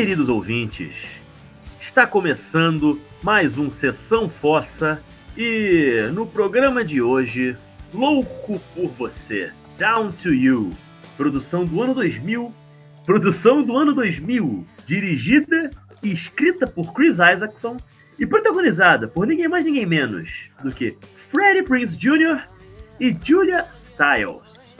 Queridos ouvintes, está começando mais um Sessão Fossa e no programa de hoje, Louco por Você, Down to You, produção do ano 2000, produção do ano 2000, dirigida e escrita por Chris Isaacson e protagonizada por ninguém mais ninguém menos do que Freddie Prinze Jr. e Julia Stiles.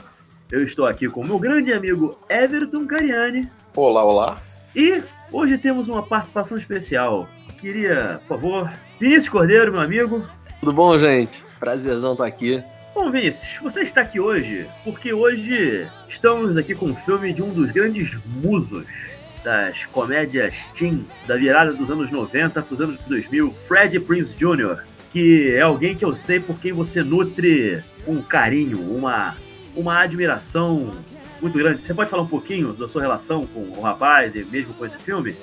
Eu estou aqui com meu grande amigo Everton Cariani. Olá, olá. E hoje temos uma participação especial. Queria, por favor, Vinícius Cordeiro, meu amigo. Tudo bom, gente? Prazerzão estar aqui. Bom, Vinícius, você está aqui hoje porque hoje estamos aqui com um filme de um dos grandes musos das comédias teen da virada dos anos 90 para os anos 2000, Fred Prince Jr., que é alguém que eu sei por quem você nutre um carinho, uma, uma admiração muito grande. Você pode falar um pouquinho da sua relação com o rapaz e mesmo com esse filme?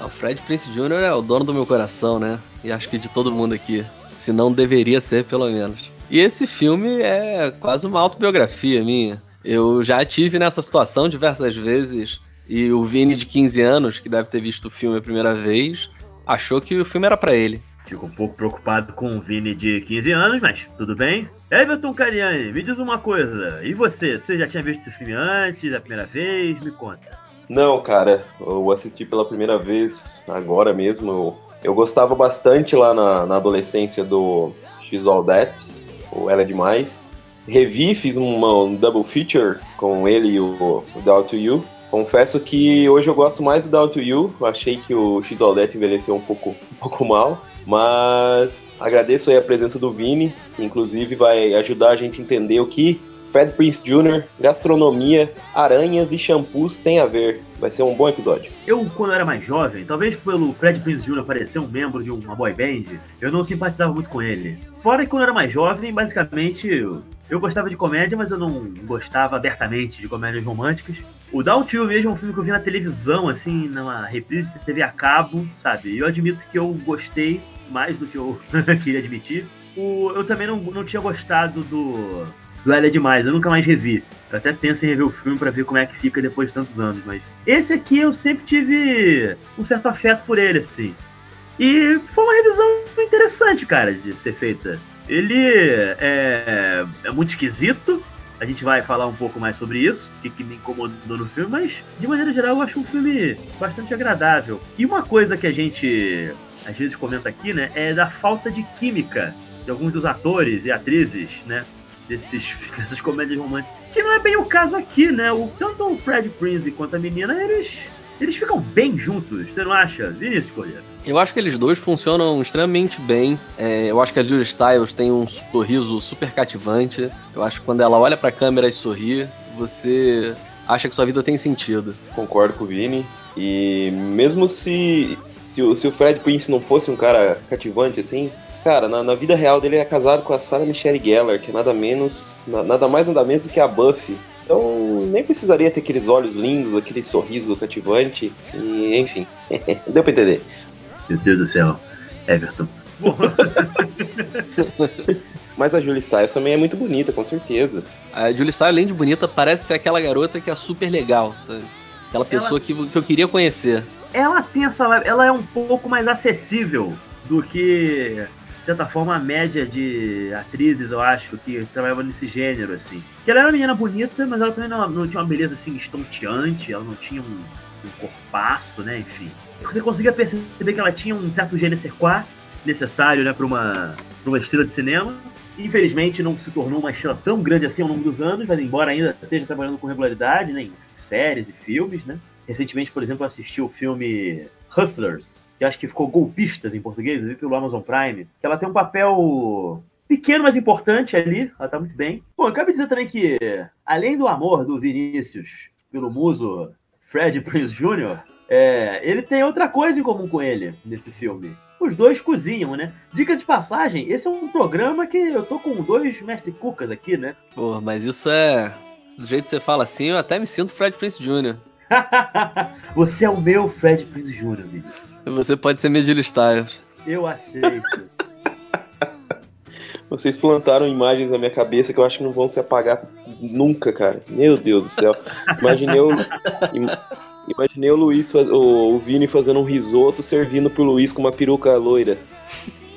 O Fred Prince Jr. é o dono do meu coração, né? E acho que de todo mundo aqui. Se não deveria ser, pelo menos. E esse filme é quase uma autobiografia minha. Eu já tive nessa situação diversas vezes. E o Vini, de 15 anos, que deve ter visto o filme a primeira vez, achou que o filme era para ele. Fico um pouco preocupado com o Vini de 15 anos, mas tudo bem. Everton Cariani, me diz uma coisa. E você? Você já tinha visto esse filme antes, a primeira vez? Me conta. Não, cara. Eu assisti pela primeira vez agora mesmo. Eu, eu gostava bastante lá na, na adolescência do X All That, o Ela é Demais. Revi, fiz uma, um double feature com ele e o, o Down to You. Confesso que hoje eu gosto mais do Down to You. Achei que o X All That envelheceu um pouco, um pouco mal. Mas agradeço aí a presença do Vini, que inclusive vai ajudar a gente a entender o que Fred Prince Jr., gastronomia, aranhas e shampoos tem a ver. Vai ser um bom episódio. Eu, quando era mais jovem, talvez pelo Fred Prince Jr. parecer um membro de uma boy band, eu não simpatizava muito com ele. Fora que quando eu era mais jovem, basicamente, eu gostava de comédia, mas eu não gostava abertamente de comédias românticas. O Down You mesmo é um filme que eu vi na televisão, assim, numa reprise de TV a cabo, sabe? E eu admito que eu gostei mais do que eu queria admitir. O, eu também não, não tinha gostado do, do Ela é Demais, eu nunca mais revi. Eu até penso em rever o filme para ver como é que fica depois de tantos anos, mas esse aqui eu sempre tive um certo afeto por ele, assim. E foi uma revisão interessante, cara, de ser feita. Ele é, é muito esquisito, a gente vai falar um pouco mais sobre isso, o que, que, me incomodou no filme, mas de maneira geral eu acho um filme bastante agradável. E uma coisa que a gente às vezes comenta aqui, né, é da falta de química de alguns dos atores e atrizes, né, desses, dessas comédias românticas. Que não é bem o caso aqui, né? O, tanto o Fred Prinze quanto a menina, eles eles ficam bem juntos, você não acha? Vinícius Correia? Eu acho que eles dois funcionam extremamente bem. É, eu acho que a Julia Stiles tem um sorriso super cativante. Eu acho que quando ela olha pra câmera e sorri, você acha que sua vida tem sentido. Concordo com o Vini. E mesmo se, se, o, se o Fred Prince não fosse um cara cativante assim, cara, na, na, vida real dele é casado com a Sarah Michelle Gellar, que é nada menos, nada mais nada menos do que a Buffy. Então nem precisaria ter aqueles olhos lindos, aquele sorriso cativante, e enfim, deu pra entender. Meu Deus do céu, Everton. Mas a Julie Stiles também é muito bonita, com certeza. A Julie Stiles, além de bonita, parece ser aquela garota que é super legal, sabe? Aquela pessoa ela... que, que eu queria conhecer. Ela tem essa. Ela é um pouco mais acessível do que de certa forma, a média de atrizes, eu acho, que trabalhavam nesse gênero, assim. Que ela era uma menina bonita, mas ela também não, não tinha uma beleza, assim, estonteante, ela não tinha um, um corpaço, né, enfim. Você conseguia perceber que ela tinha um certo gênero sequá necessário, né, para uma, pra uma estrela de cinema. Infelizmente, não se tornou uma estrela tão grande assim ao longo dos anos, mas embora ainda esteja trabalhando com regularidade, né, em séries e filmes, né. Recentemente, por exemplo, eu assisti o filme Hustlers, que acho que ficou Golpistas em português, vi pelo Amazon Prime, que ela tem um papel pequeno, mas importante ali, ela tá muito bem. Bom, eu acabo de dizer também que, além do amor do Vinícius pelo muso Fred Prince Jr., é, ele tem outra coisa em comum com ele nesse filme. Os dois cozinham, né? Dicas de passagem, esse é um programa que eu tô com dois mestre cucas aqui, né? Pô, mas isso é. Do jeito que você fala assim, eu até me sinto Fred Prince Jr. Você é o meu Fred Prince Jr., Vinícius. Você pode ser Medilha Styles. Eu aceito. Vocês plantaram imagens na minha cabeça que eu acho que não vão se apagar nunca, cara. Meu Deus do céu. Imaginei eu, Imaginei o Luiz, o, o Vini fazendo um risoto servindo pro Luiz com uma peruca loira.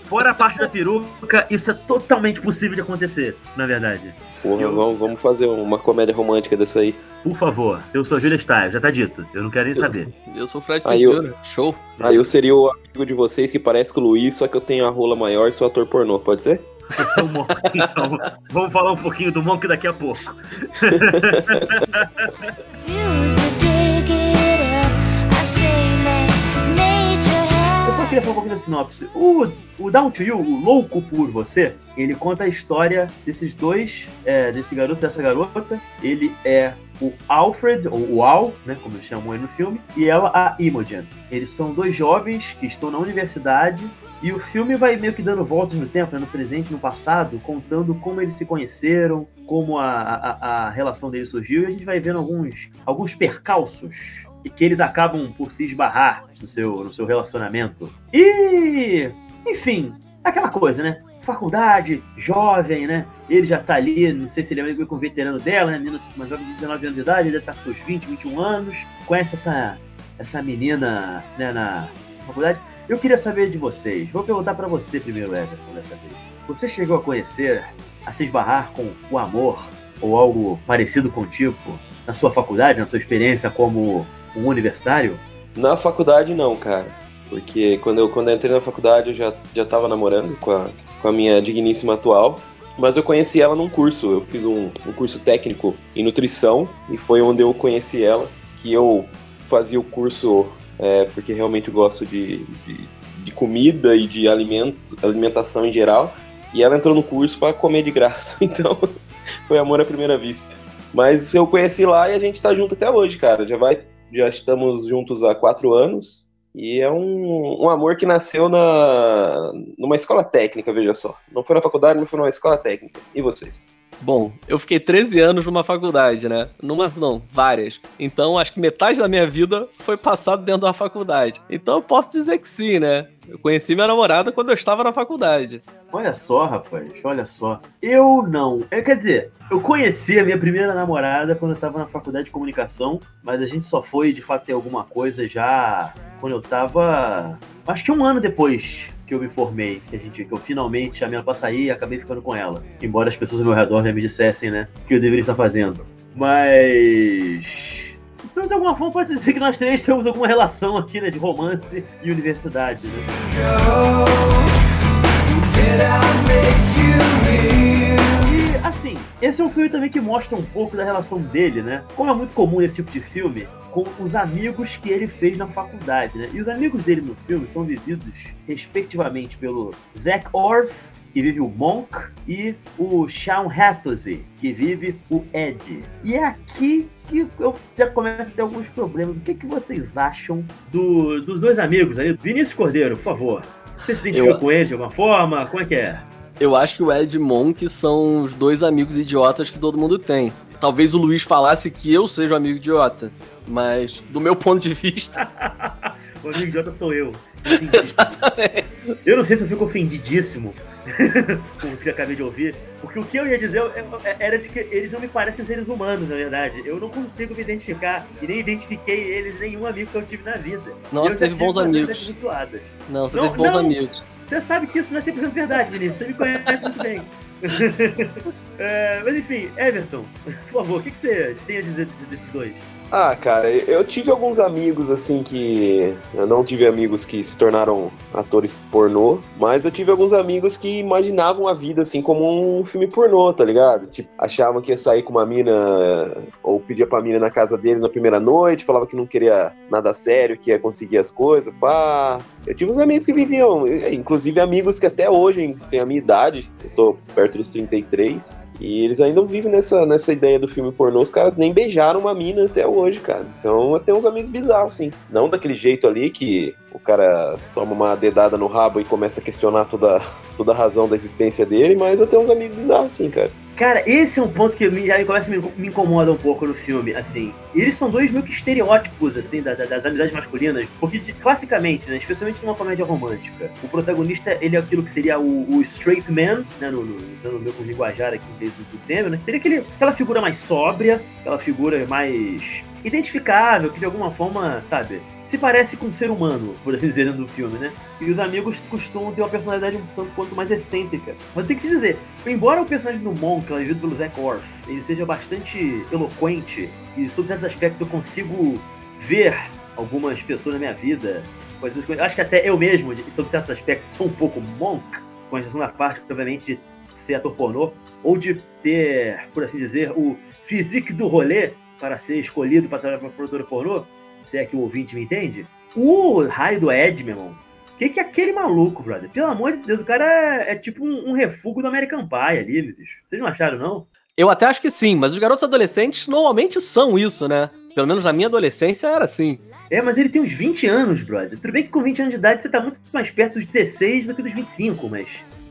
Fora a parte da peruca, isso é totalmente possível de acontecer, na verdade. Porra, eu... vamos, vamos fazer uma comédia romântica dessa aí. Por favor, eu sou Julia Stiles, já tá dito. Eu não quero nem eu, saber. Eu sou o Fred Pisciano, show. Aí eu seria o amigo de vocês que parece com o Luiz, só que eu tenho a rola maior e sou ator pornô, pode ser? Eu sou o Monk, então vamos falar um pouquinho do Monk daqui a pouco. queria falar um pouquinho da sinopse. O, o Down to You, o Louco por Você, ele conta a história desses dois, é, desse garoto dessa garota. Ele é o Alfred, ou o Al, né, como eles chamam aí no filme, e ela a Imogen. Eles são dois jovens que estão na universidade e o filme vai meio que dando voltas no tempo, né, no presente e no passado, contando como eles se conheceram, como a, a, a relação deles surgiu, e a gente vai vendo alguns, alguns percalços e que eles acabam por se esbarrar no seu, no seu relacionamento. E, enfim, aquela coisa, né? Faculdade, jovem, né? Ele já tá ali, não sei se ele é meio com o veterano dela, né? Uma jovem de 19 anos de idade, ele estar tá com seus 20, 21 anos. Conhece essa, essa menina né, na faculdade. Eu queria saber de vocês. Vou perguntar para você primeiro, Everton, dessa vez. Você chegou a conhecer, a se esbarrar com o amor ou algo parecido com o tipo na sua faculdade, na sua experiência como um universitário? Na faculdade não, cara. Porque quando eu, quando eu entrei na faculdade eu já, já tava namorando com a, com a minha digníssima atual. Mas eu conheci ela num curso. Eu fiz um, um curso técnico em nutrição e foi onde eu conheci ela. Que eu fazia o curso é, porque realmente gosto de, de, de, comida e de alimento, alimentação em geral. E ela entrou no curso para comer de graça. Então foi amor à primeira vista. Mas eu conheci lá e a gente tá junto até hoje, cara. Já vai já estamos juntos há quatro anos. E é um, um amor que nasceu na, numa escola técnica, veja só. Não foi na faculdade, mas foi numa escola técnica. E vocês? Bom, eu fiquei 13 anos numa faculdade, né? Numa, não, várias. Então, acho que metade da minha vida foi passado dentro da faculdade. Então, eu posso dizer que sim, né? Eu conheci minha namorada quando eu estava na faculdade. Olha só, rapaz, olha só. Eu não. É, quer dizer, eu conheci a minha primeira namorada quando eu estava na faculdade de comunicação, mas a gente só foi de fato ter alguma coisa já quando eu estava. Acho que um ano depois que eu me formei, que, a gente, que eu finalmente chamei ela pra sair e acabei ficando com ela. Embora as pessoas ao meu redor já me dissessem, né, que eu deveria estar fazendo. Mas. Então, de alguma forma, pode dizer que nós três temos alguma relação aqui, né, de romance e universidade, né? E, assim, esse é um filme também que mostra um pouco da relação dele, né? Como é muito comum nesse tipo de filme, com os amigos que ele fez na faculdade, né? E os amigos dele no filme são vividos, respectivamente, pelo Zack Orth, que vive o Monk, e o Sean Hattersley, que vive o Ed. E é aqui que eu já começo a ter alguns problemas. O que, que vocês acham do, dos dois amigos aí? Vinícius Cordeiro, por favor. Você se identifica eu... com ele de alguma forma? Como é que é? Eu acho que o Ed e Monk são os dois amigos idiotas que todo mundo tem. Talvez o Luiz falasse que eu seja um amigo idiota. Mas, do meu ponto de vista. o amigo idiota sou eu. Exatamente. Eu não sei se eu fico ofendidíssimo com o que eu acabei de ouvir, porque o que eu ia dizer era de que eles não me parecem seres humanos, na verdade. Eu não consigo me identificar e nem identifiquei eles nenhum amigo que eu tive na vida. Nossa, teve bons amigos. Não, você não, teve bons não, amigos. Você sabe que isso não é 100% verdade, Vinícius. Você me conhece muito bem. é, mas enfim, Everton, por favor, o que, que você tem a dizer desses dois? Ah, cara, eu tive alguns amigos assim que. Eu não tive amigos que se tornaram atores pornô, mas eu tive alguns amigos que imaginavam a vida assim como um filme pornô, tá ligado? Tipo, achavam que ia sair com uma mina ou pedia pra mina na casa deles na primeira noite, falava que não queria nada sério, que ia conseguir as coisas, pá. Eu tive uns amigos que viviam, inclusive amigos que até hoje têm a minha idade, eu tô perto dos 33, e eles ainda vivem nessa, nessa ideia do filme pornô. Os caras nem beijaram uma mina até hoje, cara. Então eu tenho uns amigos bizarros, sim. Não daquele jeito ali que o cara toma uma dedada no rabo e começa a questionar toda, toda a razão da existência dele, mas eu tenho uns amigos bizarros, sim, cara. Cara, esse é um ponto que já começa a me, incomoda um pouco no filme, assim. Eles são dois meio que estereótipos, assim, da, da, das amizades masculinas, porque classicamente, né, especialmente numa comédia romântica, o protagonista, ele é aquilo que seria o, o straight man, né, no, no, usando o meu linguajar aqui do, do tema, né, seria aquele, aquela figura mais sóbria, aquela figura mais identificável, que de alguma forma, sabe, se parece com um ser humano, por assim dizer, do filme, né? E os amigos costumam ter uma personalidade um tanto quanto mais excêntrica. Mas tem que dizer, embora o personagem do Monk, vivido pelo Zack Orth, ele seja bastante eloquente, e sob certos aspectos eu consigo ver algumas pessoas na minha vida, acho que até eu mesmo, sob certos aspectos, sou um pouco Monk, com exceção da parte, obviamente, de ser ator pornô, ou de ter, por assim dizer, o physique do rolê para ser escolhido para trabalhar para produtora pornô, se é que o ouvinte me entende. O raio do Ed, meu irmão, o que, que é aquele maluco, brother? Pelo amor de Deus, o cara é, é tipo um, um refúgio do American Pie ali, bicho. Vocês não acharam, não? Eu até acho que sim, mas os garotos adolescentes normalmente são isso, né? Pelo menos na minha adolescência era assim. É, mas ele tem uns 20 anos, brother. Tudo bem que com 20 anos de idade você tá muito mais perto dos 16 do que dos 25, mas.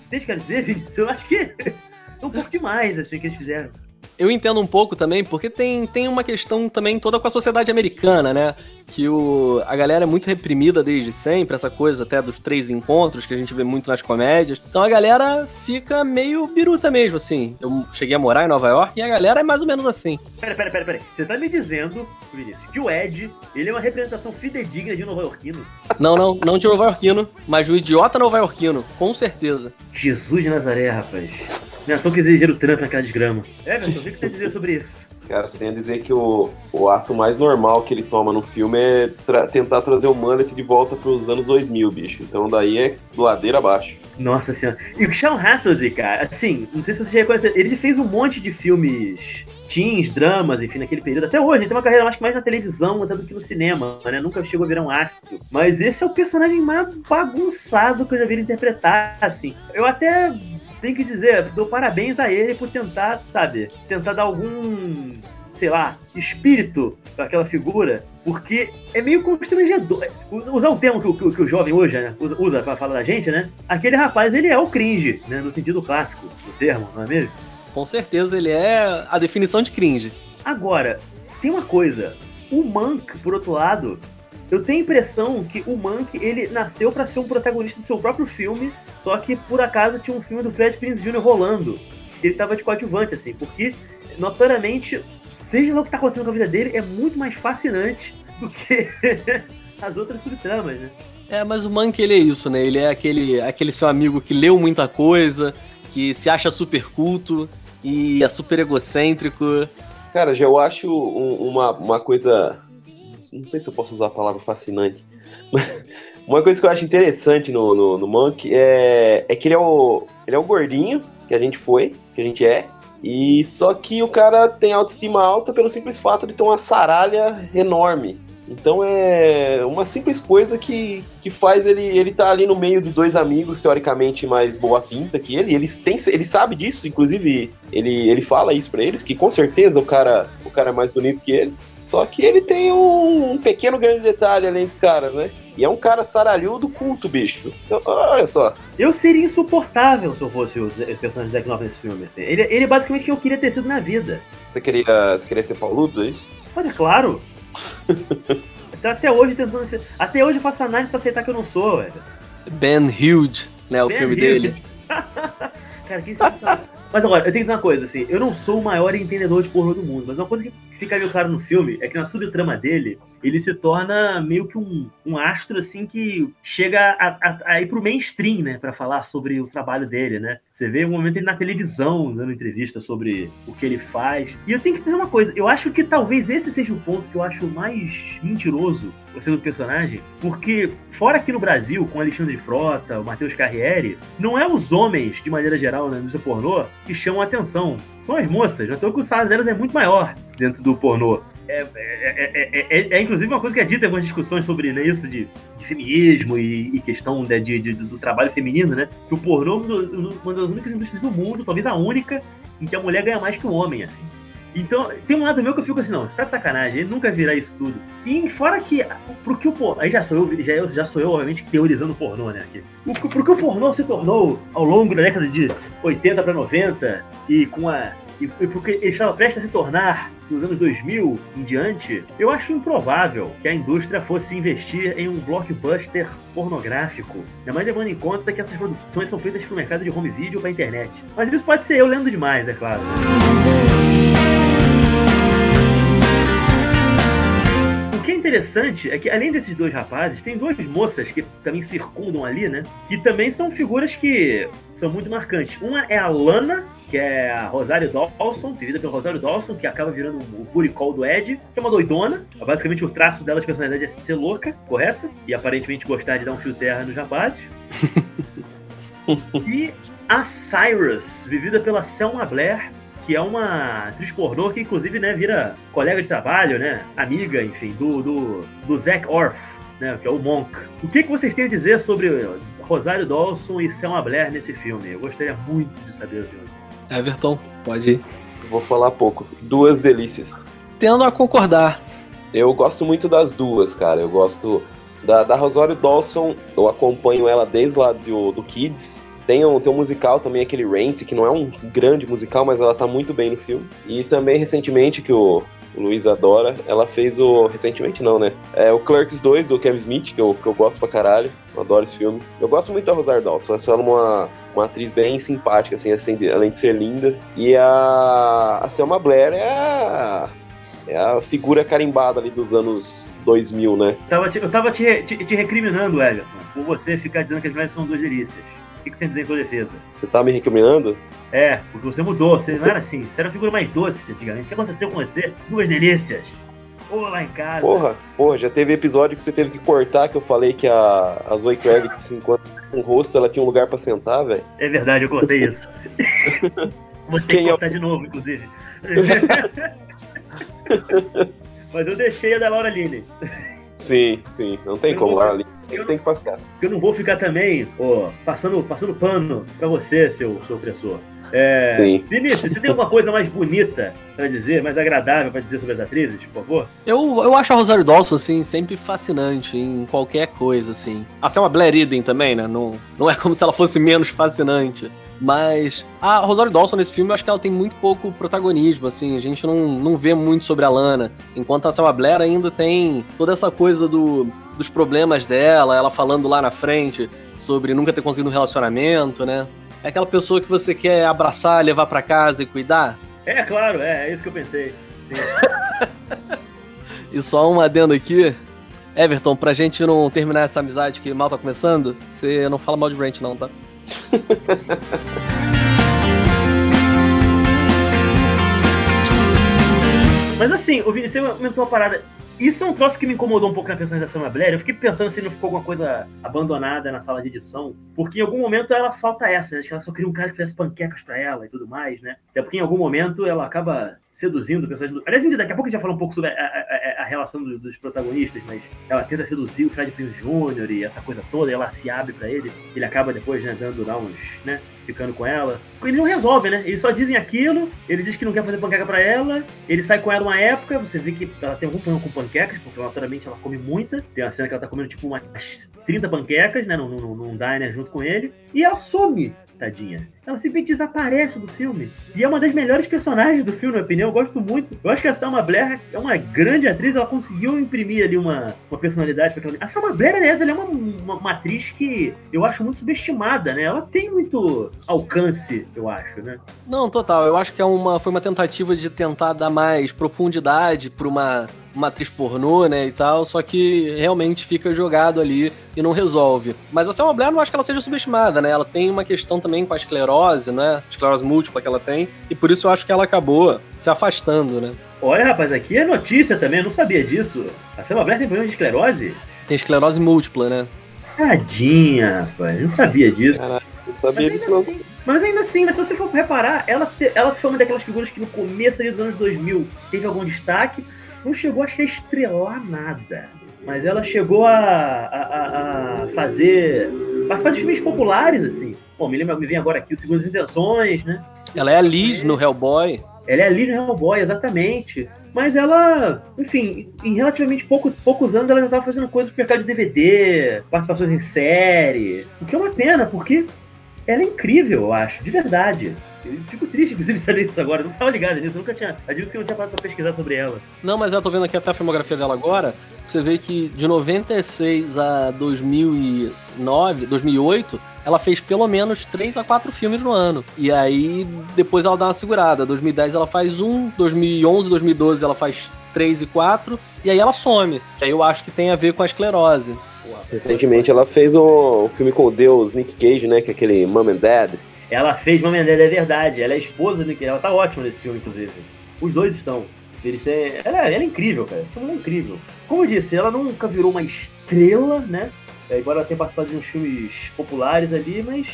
Vocês querem dizer, Vinícius? Eu acho que é um pouco demais, assim, que eles fizeram eu entendo um pouco também, porque tem, tem uma questão também toda com a sociedade americana, né? Que o, a galera é muito reprimida desde sempre, essa coisa até dos três encontros que a gente vê muito nas comédias. Então a galera fica meio biruta mesmo, assim. Eu cheguei a morar em Nova York e a galera é mais ou menos assim. Pera, pera, pera, pera. Você tá me dizendo, Vinícius, que o Ed, ele é uma representação fidedigna de Nova Yorkino? Não, não, não de Nova Yorkino, mas o idiota Nova Yorkino, com certeza. Jesus de Nazaré, rapaz. Não, só que exagero o Trump naquela desgrama. É, Everton, o que você tem a dizer sobre isso? Cara, você tem a dizer que o, o ato mais normal que ele toma no filme é tra tentar trazer o mullet de volta para os anos 2000, bicho. Então daí é ladeira abaixo. Nossa senhora. E o Sean Hattersley, cara, assim, não sei se você já conhece, ele fez um monte de filmes teens, dramas, enfim, naquele período. Até hoje, ele tem uma carreira mais, mais na televisão até do que no cinema, né? Nunca chegou a virar um astro. Mas esse é o personagem mais bagunçado que eu já vi ele interpretar, assim. Eu até tem que dizer, dou parabéns a ele por tentar, sabe, tentar dar algum, sei lá, espírito para aquela figura, porque é meio constrangedor. Usar o termo que, que, que o jovem hoje né, usa, usa para falar da gente, né? Aquele rapaz, ele é o cringe, né? No sentido clássico do termo, não é mesmo? Com certeza, ele é a definição de cringe. Agora, tem uma coisa. O Monk, por outro lado, eu tenho a impressão que o Monk, ele nasceu para ser um protagonista do seu próprio filme, só que por acaso tinha um filme do Fred Prinze Jr. rolando. Ele tava de coadjuvante, assim, porque, notoriamente, seja lá o que tá acontecendo com a vida dele, é muito mais fascinante do que as outras subtramas, né? É, mas o Monk, ele é isso, né? Ele é aquele, aquele seu amigo que leu muita coisa, que se acha super culto e é super egocêntrico. Cara, já eu acho um, uma, uma coisa não sei se eu posso usar a palavra fascinante, uma coisa que eu acho interessante no, no, no Monk é, é que ele é, o, ele é o gordinho que a gente foi, que a gente é, e só que o cara tem autoestima alta pelo simples fato de ter uma saralha enorme. Então é uma simples coisa que, que faz ele ele tá ali no meio de dois amigos teoricamente mais boa pinta que ele. Eles têm, ele sabe disso, inclusive ele, ele fala isso para eles que com certeza o cara o cara é mais bonito que ele. Só que ele tem um, um pequeno grande detalhe além dos caras, né? E é um cara saralhudo culto, bicho. Então, olha só. Eu seria insuportável se eu fosse o personagem de Zack Snyder nesse filme. Assim. Ele, ele é basicamente o que eu queria ter sido na vida. Você queria, você queria ser pauludo, é isso? Mas é claro. até hoje tentando ser. Até hoje eu faço análise pra aceitar que eu não sou, velho. Ben Huge, né? O ben filme Huge. dele. Cara, que sensacional. Mas agora, eu tenho que dizer uma coisa, assim, eu não sou o maior entendedor de pornô do mundo, mas uma coisa que fica meio claro no filme é que na subtrama dele, ele se torna meio que um, um astro, assim, que chega a, a, a ir pro mainstream, né, para falar sobre o trabalho dele, né? Você vê um momento ele na televisão, dando entrevista sobre o que ele faz. E eu tenho que dizer uma coisa, eu acho que talvez esse seja o ponto que eu acho mais mentiroso você do personagem, porque fora aqui no Brasil, com Alexandre Frota, o Matheus Carriere, não é os homens, de maneira geral, na indústria pornô, que chamam a atenção. São as moças, já tô que o salário delas é muito maior dentro do pornô. É, é, é, é, inclusive uma coisa que é dita em algumas discussões sobre né, isso de, de feminismo e, e questão né, de, de, do trabalho feminino, né? Que o pornô é uma das únicas indústrias do mundo, talvez a única, em que a mulher ganha mais que o homem, assim. Então, tem um lado meu que eu fico assim, não, você tá de sacanagem, ele nunca virá isso tudo. E fora que, pro que o pornô, aí já sou eu, já, eu, já sou eu, obviamente, teorizando o pornô, né, aqui. O, pro que o pornô se tornou ao longo da década de 80 para 90, e com a... E, e porque ele estava prestes a se tornar nos anos 2000 em diante, eu acho improvável que a indústria fosse investir em um blockbuster pornográfico, ainda mais levando em conta que essas produções são feitas para o mercado de home video para internet. Mas isso pode ser eu lendo demais, é claro. Né? que é interessante é que, além desses dois rapazes, tem duas moças que também circundam ali, né? Que também são figuras que são muito marcantes. Uma é a Lana, que é a Rosário Dawson, vivida pelo Rosário Dawson, que acaba virando o call do Ed, que é uma doidona. Basicamente, o traço dela de personalidade é ser louca, correto? E aparentemente gostar de dar um fio terra nos rapazes. e a Cyrus, vivida pela Selma Blair, que é uma atriz pornô que, inclusive, né, vira colega de trabalho, né, amiga, enfim, do, do, do Zac Orff, né, que é o Monk. O que, que vocês têm a dizer sobre Rosário Dawson e Selma Blair nesse filme? Eu gostaria muito de saber, filme. Everton, pode ir. Vou falar pouco. Duas delícias. Tendo a concordar. Eu gosto muito das duas, cara. Eu gosto da, da Rosário Dawson, eu acompanho ela desde lá do, do Kids, tem um, tem um musical também, aquele Rent, que não é um grande musical, mas ela tá muito bem no filme. E também, recentemente, que o, o Luiz adora, ela fez o. Recentemente não, né? É o Clerks 2, do Kevin Smith, que eu, que eu gosto pra caralho. Eu adoro esse filme. Eu gosto muito da Rosário Dawson. Essa é uma, uma atriz bem simpática, assim, assim, além de ser linda. E a, a Selma Blair é a, é a figura carimbada ali dos anos 2000, né? Eu tava te, eu tava te, te, te recriminando, Everton, por você ficar dizendo que as mulheres são duas delícias que, que você tem a dizer em sua defesa? Você tá me recriminando? É, porque você mudou. Você não era assim. Você era a figura mais doce antigamente. O que aconteceu com você? Duas delícias. Pô, lá em casa. Porra, porra, já teve episódio que você teve que cortar, que eu falei que a, a Zoe Kravitz, enquanto com o rosto, ela tinha um lugar pra sentar, velho. É verdade, eu cortei isso. Vou ter Quem que é cortar é... de novo, inclusive. Mas eu deixei a da Laura Line. Sim, sim, não tem eu como, lá ali sempre tem que passar. Eu não vou ficar também, ó, passando, passando pano pra você, seu, seu opressor. É, Sim. Vinícius, você tem alguma coisa mais bonita para dizer, mais agradável para dizer sobre as atrizes, por favor? Eu, eu acho a Rosário Dawson, assim, sempre fascinante em qualquer coisa, assim. A Selma Blair Eden também, né? Não, não é como se ela fosse menos fascinante. Mas a Rosário Dawson nesse filme, eu acho que ela tem muito pouco protagonismo, assim, a gente não, não vê muito sobre a Lana. Enquanto a Selma Blair ainda tem toda essa coisa do, dos problemas dela, ela falando lá na frente sobre nunca ter conseguido um relacionamento, né? É aquela pessoa que você quer abraçar, levar para casa e cuidar? É, claro, é, é isso que eu pensei. e só um adendo aqui. Everton, pra gente não terminar essa amizade que mal tá começando, você não fala mal de Brent não, tá? Mas assim, o Vinicius comentou uma parada. Isso é um troço que me incomodou um pouco na personalização da Blair. Eu fiquei pensando se não ficou alguma coisa abandonada na sala de edição. Porque em algum momento ela solta essa, né? Acho que ela só queria um cara que fizesse panquecas pra ela e tudo mais, né? Até porque em algum momento ela acaba seduzindo pessoas. Aliás, daqui a pouco a gente vai falar um pouco sobre a, a, a, a relação dos, dos, protagonistas, mas ela tenta seduzir o Fred Prince Jr. e essa coisa toda, e ela se abre para ele. Ele acaba depois, né, dando lá uns, né? Ficando com ela. Ele não resolve, né? Eles só dizem aquilo, ele diz que não quer fazer panqueca para ela, ele sai com ela uma época, você vê que ela tem algum problema com panquecas, porque naturalmente ela come muita. Tem uma cena que ela tá comendo tipo umas 30 panquecas, né, num, num, num diner junto com ele, e ela some tadinha. Ela simplesmente desaparece do filme. E é uma das melhores personagens do filme, na minha opinião. Eu gosto muito. Eu acho que a Salma Blair é uma grande atriz. Ela conseguiu imprimir ali uma, uma personalidade pra aquela. A Salma Blair, aliás, ela é uma, uma, uma, atriz que eu acho muito subestimada, né? Ela tem muito alcance, eu acho, né? Não, total. Eu acho que é uma, foi uma tentativa de tentar dar mais profundidade pra uma uma atriz pornô, né, e tal, só que realmente fica jogado ali e não resolve. Mas a Selma Blair não acho que ela seja subestimada, né? Ela tem uma questão também com a esclerose, né? Esclerose múltipla que ela tem, e por isso eu acho que ela acabou se afastando, né? Olha, rapaz, aqui é notícia também, eu não sabia disso. A Selma Blair tem problema de esclerose? Tem esclerose múltipla, né? Tadinha, rapaz, eu não sabia disso. Caraca, eu sabia disso não. Assim, mas ainda assim, mas se você for reparar, ela, ela foi uma daquelas figuras que no começo ali dos anos 2000 teve algum destaque, não chegou acho que a estrelar nada. Mas ela chegou a, a, a fazer. participar de filmes populares, assim. Bom, me, lembra, me vem agora aqui o Segundas Intenções, né? Ela é a Liz no Hellboy. Ela é a Liz no Hellboy, exatamente. Mas ela, enfim, em relativamente pouco, poucos anos ela já estava fazendo coisas no mercado de DVD, participações em série. O que é uma pena, porque ela é incrível, eu acho, de verdade. Eu fico triste, inclusive, saber isso agora. Eu não estava ligado nisso, eu nunca tinha. Admito que eu não tinha parado pra pesquisar sobre ela. Não, mas eu tô vendo aqui até a filmografia dela agora. Você vê que de 96 a 2009, 2008, ela fez pelo menos 3 a 4 filmes no ano. E aí, depois ela dá uma segurada. 2010 ela faz um, 2011, 2012 ela faz 3 e 4, e aí ela some. Que aí eu acho que tem a ver com a esclerose. Recentemente ela fez o, o filme com o Deus Nick Cage, né? Que é aquele Mom and Dad. Ela fez Mom and Dad, é verdade. Ela é esposa do Nick Ela tá ótima nesse filme, inclusive. Os dois estão. Eles têm... ela, ela é incrível, cara. Essa mulher é incrível. Como eu disse, ela nunca virou uma estrela, né? É, embora ela tenha participado de uns filmes populares ali, mas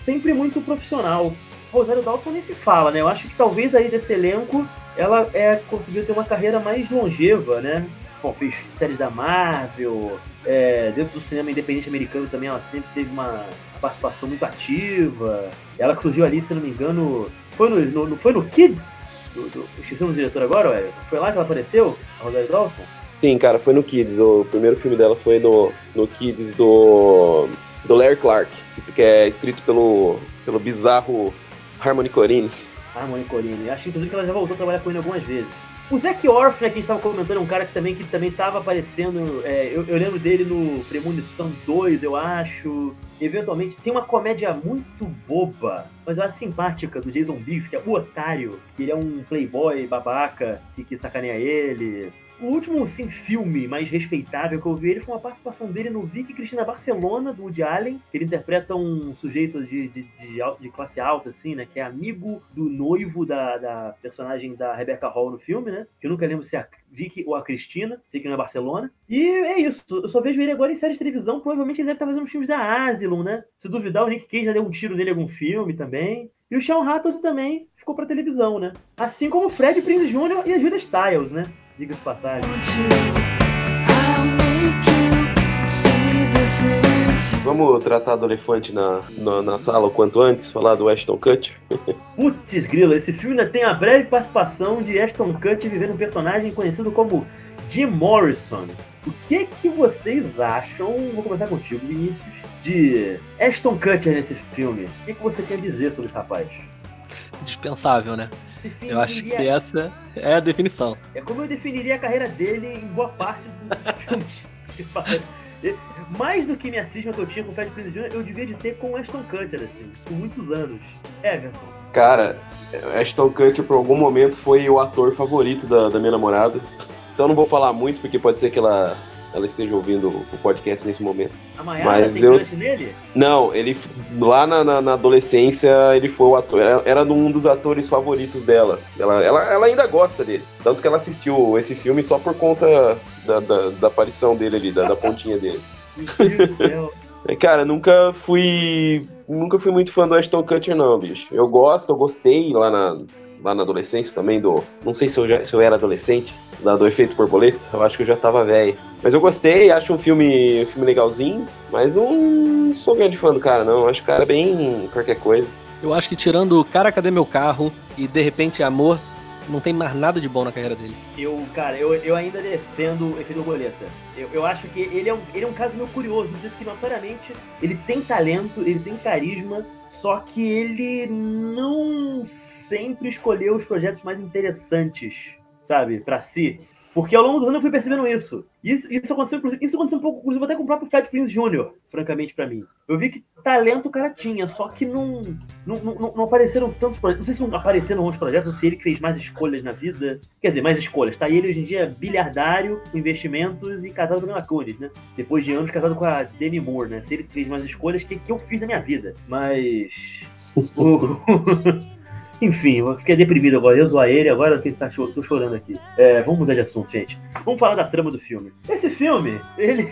sempre muito profissional. Rosário Dawson nem se fala, né? Eu acho que talvez aí desse elenco ela é, conseguiu ter uma carreira mais longeva, né? Bom, fez séries da Marvel, é, dentro do cinema independente americano também ela sempre teve uma participação muito ativa. Ela que surgiu ali, se não me engano, foi no, no foi no Kids? Do, do, o diretor agora, ué. Foi lá que ela apareceu, a Rosário Dawson? Sim, cara, foi no Kids. O primeiro filme dela foi no, no Kids do, do Larry Clark, que é escrito pelo, pelo bizarro Harmony Corine. Harmony Corine. Acho inclusive que ela já voltou a trabalhar com ele algumas vezes. O Zac né, que a gente estava comentando, é um cara que também que também estava aparecendo. É, eu, eu, lembro dele no Premonição 2, eu acho. Eventualmente, tem uma comédia muito boba, mas eu acho simpática, do Jason Biggs, que é o otário. Ele é um playboy babaca que, que sacaneia ele. O último assim, filme mais respeitável que eu vi ele foi uma participação dele no Vicky Cristina Barcelona, do Woody Allen. Ele interpreta um sujeito de, de, de, de, classe alta, assim, né? Que é amigo do noivo da, da personagem da Rebecca Hall no filme, né? Que eu nunca lembro se é a Vicky ou a Cristina, sei que não é Barcelona. E é isso, eu só vejo ele agora em séries de televisão. Provavelmente ele deve estar fazendo filmes da Asylum, né? Se duvidar, o Nick Cage já deu um tiro nele em algum filme também. E o Sean Hattos também ficou pra televisão, né? Assim como o Fred Prinze Jr. e a Julia Stiles, né? Diga de passagem. Vamos tratar do elefante na, na, na, sala o quanto antes, falar do Ashton Kutcher? Putz, grilo, esse filme ainda tem a breve participação de Ashton Kutcher vivendo um personagem conhecido como Jim Morrison. O que que vocês acham, vou começar contigo, Vinícius, de Ashton Kutcher nesse filme? O que, que você quer dizer sobre esse rapaz? Dispensável, né? Definiria... Eu acho que essa é a definição. É como eu definiria a carreira dele em boa parte dos filmes. Mais do que minha cisma que eu tinha com o Fred Prinze Jr., eu devia de ter com o Ashton Kutcher, assim, por muitos anos. Everton. Cara, Ashton Kutcher por algum momento foi o ator favorito da, da minha namorada. Então não vou falar muito, porque pode ser que ela ela esteja ouvindo o podcast nesse momento. A Mayara Mas tem eu... nele? Não, ele lá na, na, na, adolescência ele foi o ator, era, era um dos atores favoritos dela. Ela, ela, ela ainda gosta dele. Tanto que ela assistiu esse filme só por conta da, da, da aparição dele ali, da, da pontinha dele. Meu Deus do céu. É, cara, nunca fui. Nunca fui muito fã do Ashton Kutcher, não, bicho. Eu gosto, eu gostei lá na, lá na adolescência também do. Não sei se eu, já, se eu era adolescente, da, do efeito borboleta. Eu acho que eu já tava velho. Mas eu gostei, acho um filme, um filme legalzinho, mas não sou grande fã do cara, não. Acho o cara bem qualquer coisa. Eu acho que tirando Cara, Cadê Meu Carro e De Repente Amor, não tem mais nada de bom na carreira dele. Eu, cara, eu, eu ainda defendo o efeito borboleta. Eu, eu acho que ele é, um, ele é um caso meio curioso, no sentido que, notoriamente, ele tem talento, ele tem carisma, só que ele não sempre escolheu os projetos mais interessantes, sabe, para si. Porque ao longo dos anos eu fui percebendo isso. Isso, isso, aconteceu, isso aconteceu um pouco, inclusive, até com o próprio Fred Prince Jr., francamente, para mim. Eu vi que talento o cara tinha, só que não, não, não, não apareceram tantos projetos. Não sei se apareceram outros projetos ou se ele que fez mais escolhas na vida. Quer dizer, mais escolhas. Tá ele hoje em dia bilhardário, investimentos e casado com a Mila Kunis, né? Depois de anos casado com a Demi Moore, né? Se ele fez mais escolhas, o que, que eu fiz na minha vida? Mas. Enfim, eu fiquei deprimido agora. Eu zoar ele, agora eu tá, tô chorando aqui. É, vamos mudar de assunto, gente. Vamos falar da trama do filme. Esse filme, ele.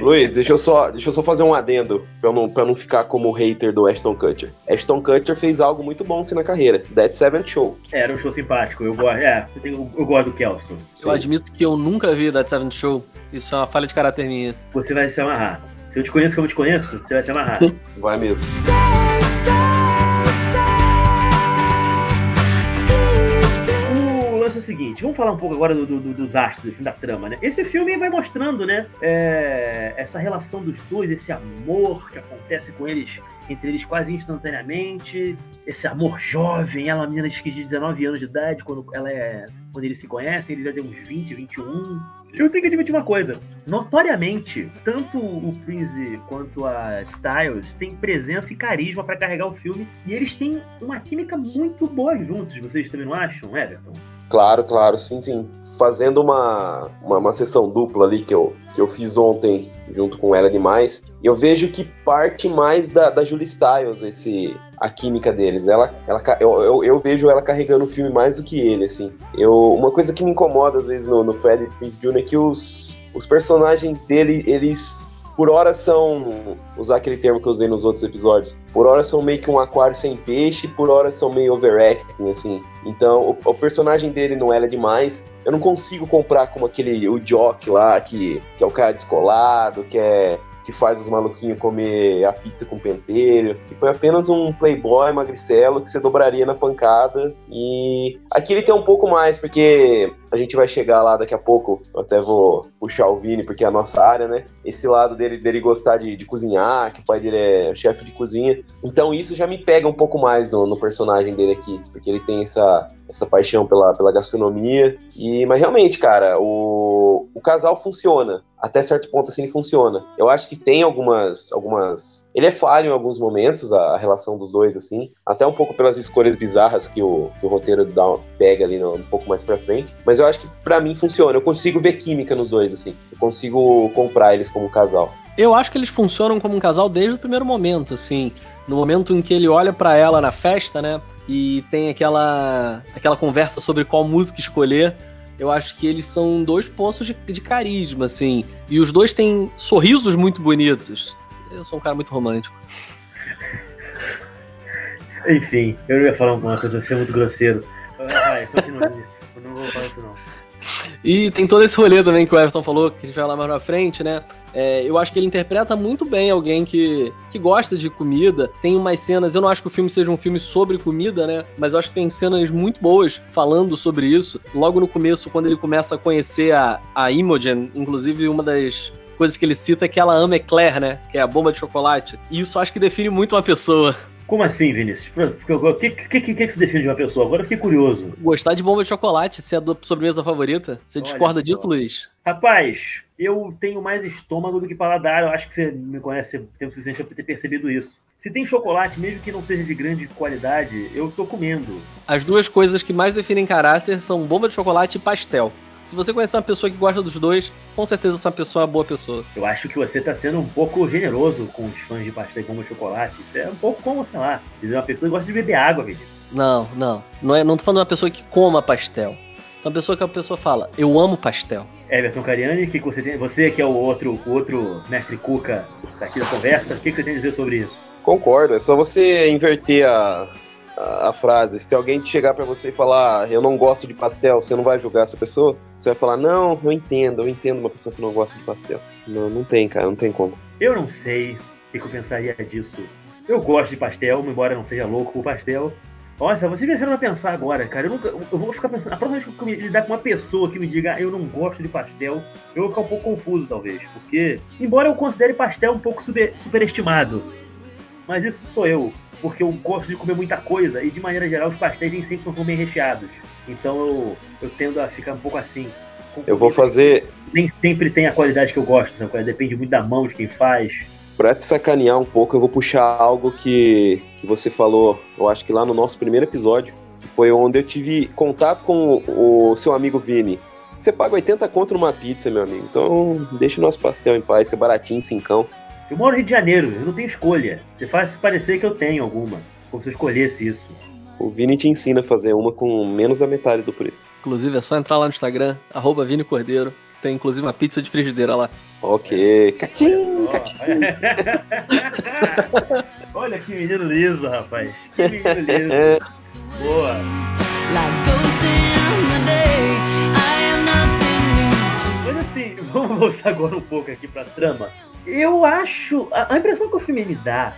Luiz, deixa eu, só, deixa eu só fazer um adendo pra eu, não, pra não ficar como hater do Ashton Kutcher. Ashton Kutcher fez algo muito bom assim na carreira. Dead Seventh Show. É, era um show simpático. Eu gosto, é, eu, tenho, eu gosto do Kelson. Eu admito que eu nunca vi Dead Seventh Show. Isso é uma falha de caráter minha. Você vai se amarrar. Se eu te conheço como eu te conheço, você vai se amarrar. vai mesmo. É o seguinte, vamos falar um pouco agora do, do, dos astros, da trama, né? Esse filme vai mostrando, né, é, essa relação dos dois, esse amor que acontece com eles, entre eles quase instantaneamente, esse amor jovem, ela, menina de 19 anos de idade, quando ela é, quando eles se conhecem, ele já tem uns 20, 21. Eu tenho que admitir uma coisa, notoriamente, tanto o Prince quanto a Styles têm presença e carisma para carregar o filme, e eles têm uma química muito boa juntos, vocês também não acham, Everton? Claro, claro, sim, sim. Fazendo uma, uma, uma, sessão dupla ali que eu, que eu fiz ontem junto com ela demais, eu vejo que parte mais da, da Julie Styles esse, a química deles. Ela, ela, eu, eu, eu, vejo ela carregando o filme mais do que ele, assim. Eu, uma coisa que me incomoda às vezes no, no Fred Prince Jr. é que os, os personagens dele, eles por hora são, usar aquele termo que eu usei nos outros episódios, por hora são meio que um aquário sem peixe, por hora são meio overacting, assim. Então, o, o personagem dele não era demais. Eu não consigo comprar como aquele, o Jock lá, que, que é o cara descolado, que é que faz os maluquinhos comer a pizza com pentelho. E foi apenas um playboy magricelo que você dobraria na pancada. E aqui ele tem um pouco mais, porque a gente vai chegar lá daqui a pouco. Eu até vou puxar o Vini, porque é a nossa área, né? Esse lado dele, dele gostar de, de cozinhar, que o pai dele é chefe de cozinha. Então isso já me pega um pouco mais no, no personagem dele aqui, porque ele tem essa, essa paixão pela, pela gastronomia. E, mas realmente, cara, o, o casal funciona. Até certo ponto, assim, ele funciona. Eu acho que tem algumas. algumas Ele é falho em alguns momentos, a, a relação dos dois, assim. Até um pouco pelas escolhas bizarras que o, que o roteiro dá, pega ali no, um pouco mais pra frente. Mas eu acho que para mim funciona. Eu consigo ver química nos dois, assim. Eu consigo comprar eles como casal. Eu acho que eles funcionam como um casal desde o primeiro momento, assim. No momento em que ele olha para ela na festa, né? E tem aquela, aquela conversa sobre qual música escolher. Eu acho que eles são dois poços de, de carisma, assim. E os dois têm sorrisos muito bonitos. Eu sou um cara muito romântico. Enfim, eu não ia falar alguma coisa assim, muito grosseiro. Vai, continua isso. Eu não vou falar isso, não. E tem todo esse rolê também que o Everton falou, que a gente vai lá mais na frente, né? É, eu acho que ele interpreta muito bem alguém que, que gosta de comida. Tem umas cenas, eu não acho que o filme seja um filme sobre comida, né? Mas eu acho que tem cenas muito boas falando sobre isso. Logo no começo, quando ele começa a conhecer a, a Imogen, inclusive uma das coisas que ele cita é que ela ama eclair, né? Que é a bomba de chocolate. E isso acho que define muito uma pessoa. Como assim, Vinícius? O que, que, que, que se define de uma pessoa? Agora eu fiquei curioso. Gostar de bomba de chocolate, se é a sobremesa favorita. Você Olha discorda só. disso, Luiz? Rapaz, eu tenho mais estômago do que paladar. Eu acho que você me conhece tempo suficiente para ter percebido isso. Se tem chocolate, mesmo que não seja de grande qualidade, eu tô comendo. As duas coisas que mais definem caráter são bomba de chocolate e pastel. Se você conhece uma pessoa que gosta dos dois, com certeza essa pessoa é uma boa pessoa. Eu acho que você tá sendo um pouco generoso com os fãs de pastel como chocolate. Isso é um pouco como, sei lá, dizer uma pessoa que gosta de beber água, velho. Não, não. Não, é, não tô falando de uma pessoa que coma pastel. Uma pessoa que a pessoa fala, eu amo pastel. Everton Cariani, o que, que você tem? Você que é o outro, o outro mestre Cuca daqui da conversa, o que, que você tem a dizer sobre isso? Concordo, é só você inverter a, a, frase. Se alguém chegar para você e falar, eu não gosto de pastel, você não vai julgar essa pessoa? Você vai falar, não, eu entendo, eu entendo uma pessoa que não gosta de pastel. Não, não tem, cara, não tem como. Eu não sei o que, eu pensaria disso. Eu gosto de pastel, embora não seja louco por pastel. Nossa, você me deixando pra pensar agora, cara. Eu, nunca, eu vou ficar pensando. A próxima vez que eu lidar com uma pessoa que me diga ah, eu não gosto de pastel, eu vou ficar um pouco confuso, talvez. Porque, embora eu considere pastel um pouco super, superestimado, mas isso sou eu porque eu gosto de comer muita coisa e de maneira geral os pastéis nem sempre são tão bem recheados. Então eu, eu tendo a ficar um pouco assim. Eu vou fazer. Nem sempre tem a qualidade que eu gosto, sabe? depende muito da mão de quem faz. Pra te sacanear um pouco, eu vou puxar algo que, que você falou, eu acho que lá no nosso primeiro episódio, que foi onde eu tive contato com o, o seu amigo Vini. Você paga 80 conto numa pizza, meu amigo. Então deixa o nosso pastel em paz, que é baratinho, cincão. Eu moro no Rio de Janeiro, eu não tenho escolha. Você faz parecer que eu tenho alguma, como se eu escolhesse isso. O Vini te ensina a fazer uma com menos da metade do preço. Inclusive, é só entrar lá no Instagram, arroba Vini Cordeiro. Tem inclusive uma pizza de frigideira lá. Ok. Catim, catim. Olha que menino liso, rapaz. Que menino liso. Boa. Mas assim, vamos voltar agora um pouco aqui pra trama. Eu acho. A, a, impressão que o filme me dá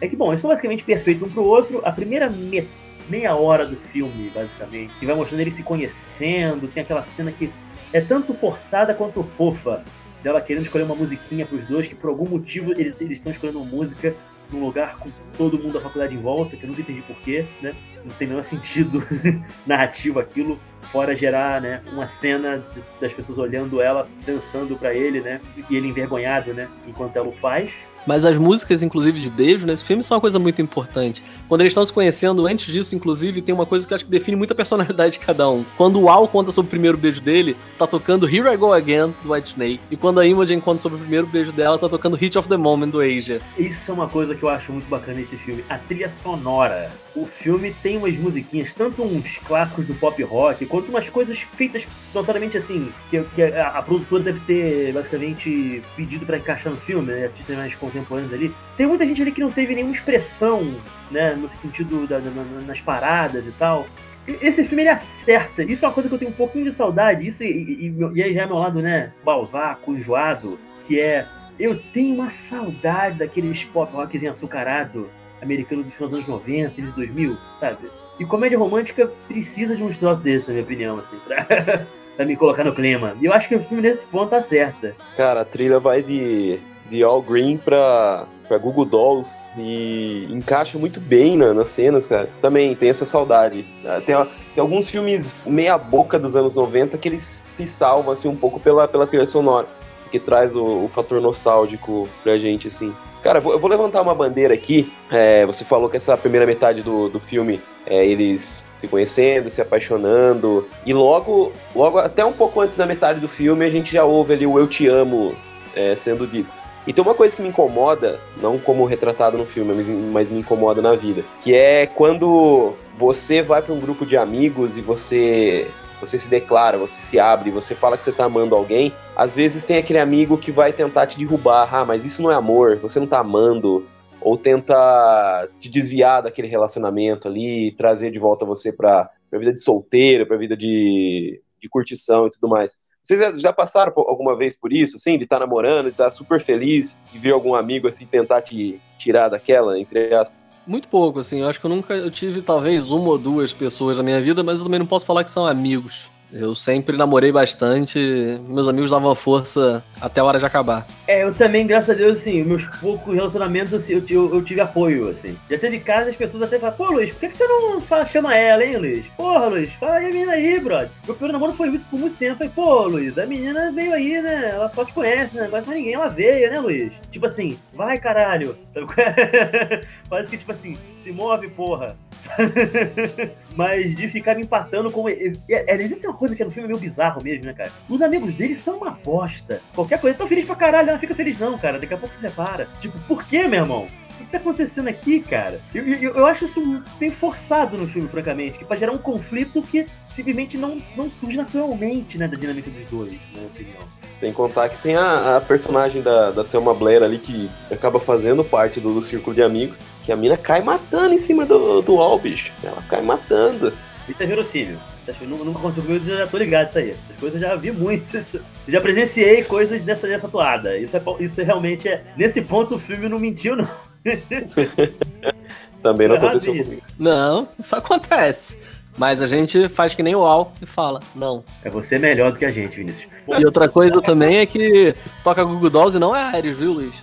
é que, bom, eles são basicamente perfeitos um pro outro. A primeira me, meia hora do filme, basicamente, que vai mostrando eles se conhecendo, tem aquela cena que é tanto forçada quanto fofa dela querendo escolher uma musiquinha pros dois, que por algum motivo eles, eles estão escolhendo uma música num lugar com todo mundo da faculdade em volta, que eu nunca entendi porquê, né? Não tem nenhum sentido narrativo aquilo, fora gerar, né, uma cena das pessoas olhando ela, dançando para ele, né? E ele envergonhado, né, enquanto ela o faz. Mas as músicas, inclusive, de beijo nesse filme são uma coisa muito importante. Quando eles estão se conhecendo, antes disso, inclusive, tem uma coisa que eu acho que define muito a personalidade de cada um. Quando o Al conta sobre o primeiro beijo dele, tá tocando Here I Go Again, do White Snake. E quando a Imogen conta sobre o primeiro beijo dela, tá tocando Hit of the Moment, do Asia. Isso é uma coisa que eu acho muito bacana nesse filme. A trilha sonora. O filme tem umas musiquinhas, tanto uns clássicos do pop rock, quanto umas coisas feitas notoriamente assim, que, que a, a, produtora deve ter basicamente pedido para encaixar no filme, né? Artistas mais contemporâneos ali. Tem muita gente ali que não teve nenhuma expressão, né? No sentido da, nas paradas e tal. esse filme ele acerta. Isso é uma coisa que eu tenho um pouquinho de saudade. Isso e, e, e aí já é meu lado, né? Balzaco, enjoado, que é. Eu tenho uma saudade daqueles pop rockzinho açucarado americano dos anos 90, anos 2000, sabe? E comédia romântica precisa de uns troços desses, na minha opinião, assim, pra, pra me colocar no clima. E eu acho que o filme nesse ponto acerta. Cara, a trilha vai de, de All Green pra, pra Google Dolls e encaixa muito bem na, nas cenas, cara. Também tem essa saudade. Tem, tem alguns filmes meia boca dos anos 90 que eles se salvam, assim, um pouco pela, pela trilha sonora. Que traz o, o fator nostálgico pra gente, assim. Cara, eu vou levantar uma bandeira aqui. É, você falou que essa primeira metade do, do filme é eles se conhecendo, se apaixonando. E logo, logo, até um pouco antes da metade do filme, a gente já ouve ali o Eu Te Amo é, sendo dito. E tem uma coisa que me incomoda, não como retratado no filme, mas, mas me incomoda na vida, que é quando você vai para um grupo de amigos e você você se declara, você se abre, você fala que você tá amando alguém, às vezes tem aquele amigo que vai tentar te derrubar, ah, mas isso não é amor, você não tá amando, ou tenta te desviar daquele relacionamento ali, trazer de volta você pra, pra vida de solteiro, pra vida de, de curtição e tudo mais. Vocês já, já passaram alguma vez por isso, assim, de estar tá namorando, de estar tá super feliz, e ver algum amigo, assim, tentar te tirar daquela, entre aspas? Muito pouco, assim. Eu acho que eu nunca eu tive talvez uma ou duas pessoas na minha vida, mas eu também não posso falar que são amigos. Eu sempre namorei bastante, meus amigos davam força até a hora de acabar. É, eu também, graças a Deus, assim, meus poucos relacionamentos assim, eu, eu, eu, tive apoio, assim. Já teve casos as pessoas até falam, pô, Luiz, por que, que você não fala, chama ela, hein, Luiz? Porra, Luiz, fala aí a menina aí, brother. Meu primeiro namoro foi isso por muito tempo. Eu pô, Luiz, a menina veio aí, né? Ela só te conhece, né? Conhece ninguém, ela veio, né, Luiz? Tipo assim, vai, caralho. Sabe qual é? Parece que, tipo assim, se move, porra. Mas de ficar empatando com. É, é, existe uma coisa que no filme é meio bizarro mesmo, né, cara? Os amigos dele são uma bosta. Qualquer coisa, tão feliz pra caralho, não fica feliz não, cara. Daqui a pouco se separa. Tipo, por que, meu irmão? O que tá acontecendo aqui, cara? Eu, eu, eu acho isso bem forçado no filme, francamente, que pra gerar um conflito que simplesmente não, não surge naturalmente, né, da dinâmica dos dois, na minha opinião. Sem contar que tem a, a personagem da, da Selma Blair ali que acaba fazendo parte do, do círculo de amigos, que a mina cai matando em cima do, do Al, bicho. Ela cai matando. Isso é verossímil. Isso nunca, nunca aconteceu comigo, eu já tô ligado isso aí. Essas coisas eu já vi muito. Isso, já presenciei coisas dessa, dessa toada. Isso, é, isso realmente é. Nesse ponto o filme não mentiu, não. Também não aconteceu comigo. Não, isso acontece. Mas a gente faz que nem o Al e fala, não. É você melhor do que a gente, Vinícius. E outra coisa também é que toca Google Dolls e não é Ares, viu, Luiz?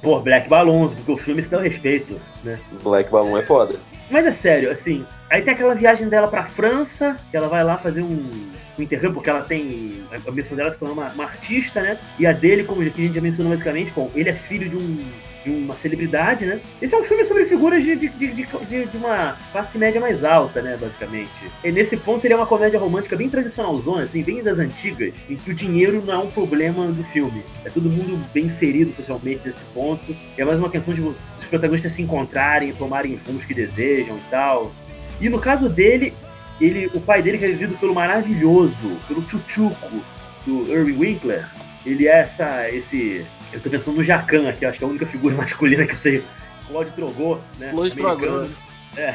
Pô, Black Balloons, porque o filme se dá respeito, né? Black Balloon é foda. Mas é sério, assim, aí tem aquela viagem dela pra França, que ela vai lá fazer um, um intercâmbio, porque ela tem. A missão dela é se tornar uma, uma, artista, né? E a dele, como a gente já mencionou basicamente, bom, ele é filho de um de uma celebridade, né? Esse é um filme sobre figuras de, de, de, de, de uma classe média mais alta, né, basicamente. E nesse ponto ele é uma comédia romântica bem tradicionalzona, assim, bem das antigas, em que o dinheiro não é um problema do filme. É todo mundo bem inserido socialmente nesse ponto. E é mais uma questão de protagonistas se encontrarem, tomarem os rumos que desejam e tal. E no caso dele, ele, o pai dele que é vivido pelo maravilhoso, pelo Chuchuco, do Irving Winkler, ele é essa, esse eu tô pensando no Jacan aqui, acho que é a única figura masculina que eu sei. Claude Trogô, né? Claude Trogô. É.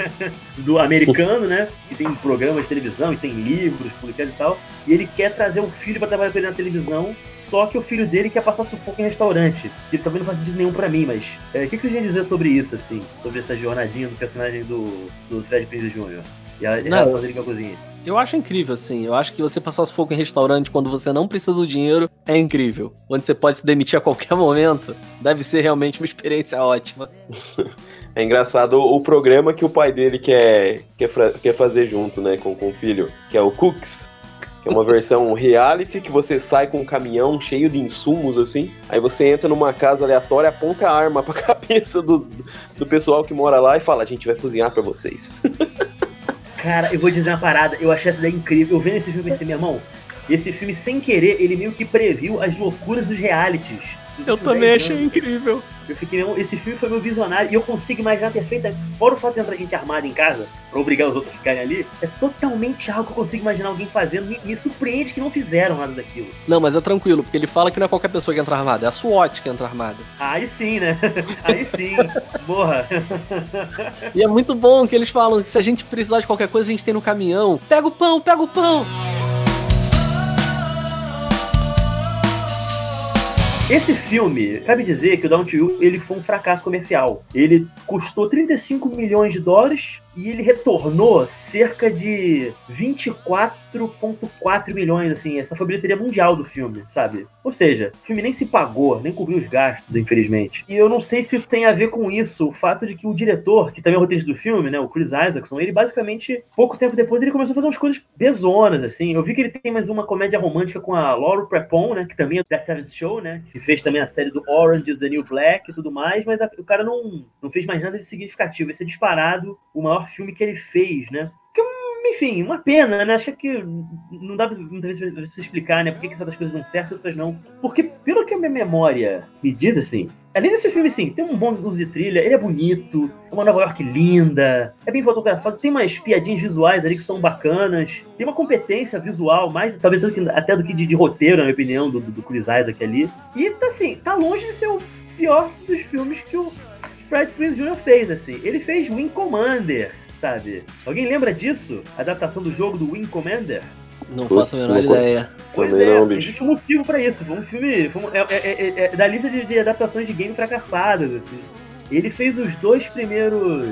do americano, né? Que tem programas de televisão e tem livros publicados e tal. E ele quer trazer um filho para trabalhar com ele na televisão. Só que o filho dele quer passar sufoco em restaurante. Que também não faz sentido nenhum para mim, mas. É, o que, que vocês têm a dizer sobre isso, assim? Sobre essa jornadinha do personagem do, do Fred Prinze Jr. E a relação dele com a cozinha. Eu acho incrível, assim. Eu acho que você passar sufoco em restaurante quando você não precisa do dinheiro é incrível. Onde você pode se demitir a qualquer momento, deve ser realmente uma experiência ótima. É engraçado o programa que o pai dele quer, quer, quer fazer junto, né, com, com o filho, que é o Cooks. É uma versão reality que você sai com um caminhão cheio de insumos, assim. Aí você entra numa casa aleatória, aponta a arma pra cabeça dos, do pessoal que mora lá e fala: a gente vai cozinhar para vocês. Cara, eu vou dizer uma parada, eu achei essa ideia incrível. Eu vendo esse filme pensei, meu irmão, esse filme, sem querer, ele meio que previu as loucuras dos realities. Dos eu também achei anos. incrível. Eu fiquei, esse filme foi meu visionário e eu consigo imaginar perfeita. Fora o fato de entrar gente armada em casa, pra obrigar os outros a ficarem ali, é totalmente algo que eu consigo imaginar alguém fazendo. Me, me surpreende que não fizeram nada daquilo. Não, mas é tranquilo, porque ele fala que não é qualquer pessoa que entra armada, é a SWAT que entra armada. Aí sim, né? Aí sim. Porra. E é muito bom que eles falam que se a gente precisar de qualquer coisa, a gente tem no caminhão. Pega o pão, pega o pão! Esse filme, cabe dizer que o Down to You, ele foi um fracasso comercial. Ele custou 35 milhões de dólares e ele retornou cerca de 24,4 milhões, assim, essa foi a bilheteria mundial do filme, sabe? Ou seja, o filme nem se pagou, nem cobriu os gastos, infelizmente. E eu não sei se tem a ver com isso, o fato de que o diretor, que também é o roteirista do filme, né, o Chris Isaacson, ele basicamente, pouco tempo depois, ele começou a fazer umas coisas bezonas, assim. Eu vi que ele tem mais uma comédia romântica com a Laura Prepon, né, que também é That Seventh Show, né, que fez também a série do Orange is the New Black e tudo mais, mas a, o cara não, não fez mais nada de significativo. Esse é disparado o maior filme que ele fez, né? Que, enfim, uma pena, né? Acho que não dá muitas vezes pra você explicar, né? Por que, certas coisas dão certo e outras não. Porque, pelo que a minha memória me diz, assim, além desse filme, sim, tem um bom uso de trilha, ele é bonito, é uma Nova York linda, é bem fotografado, tem umas piadinhas visuais ali que são bacanas, tem uma competência visual, mais talvez até do que de, de roteiro, na minha opinião, do, do Chris Isaac ali. E, assim, tá longe de ser o pior dos filmes que o Fred Prinze Jr. fez, assim. Ele fez Wing Commander, sabe? Alguém lembra disso? A adaptação do jogo do Wing Commander? Não Putz, faço a menor ideia. Pois é, não, existe um motivo pra isso. Foi um filme. Foi um, é, é, é, é, da lista de, de, adaptações de game fracassadas. Assim. Ele fez os dois primeiros.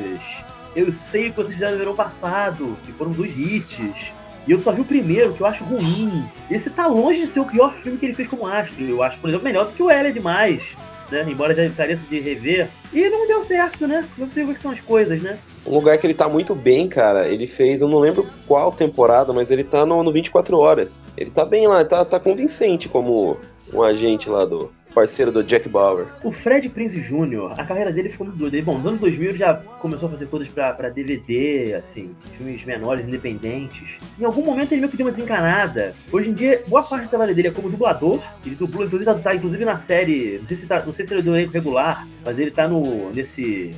Eu sei que vocês fizeram no verão passado, que foram dois hits. E eu só vi o primeiro, que eu acho ruim. Esse tá longe de ser o pior filme que ele fez como astro. Eu acho, por exemplo, melhor do que o L é demais né? Embora já pareça de rever. E não deu certo, né? Não sei o que são as coisas, né? Um lugar que ele tá muito bem, cara, ele fez, eu não lembro qual temporada, mas ele tá no, no 24 Horas. Ele tá bem lá, tá, tá convincente como um agente lá do, parceiro do Jack Bauer. O Fred Prince Jr., a carreira dele ficou muito doida. Bom, nos anos 2000 ele já começou a fazer coisas pra, pra DVD, assim, filmes menores, independentes. Em algum momento ele meio que deu uma desencanada. Hoje em dia, boa parte da trabalho dele é como dublador. Ele dublou, inclusive, tá, tá, inclusive na série, não sei se, tá, não sei se ele é do regular, mas ele tá no, nesse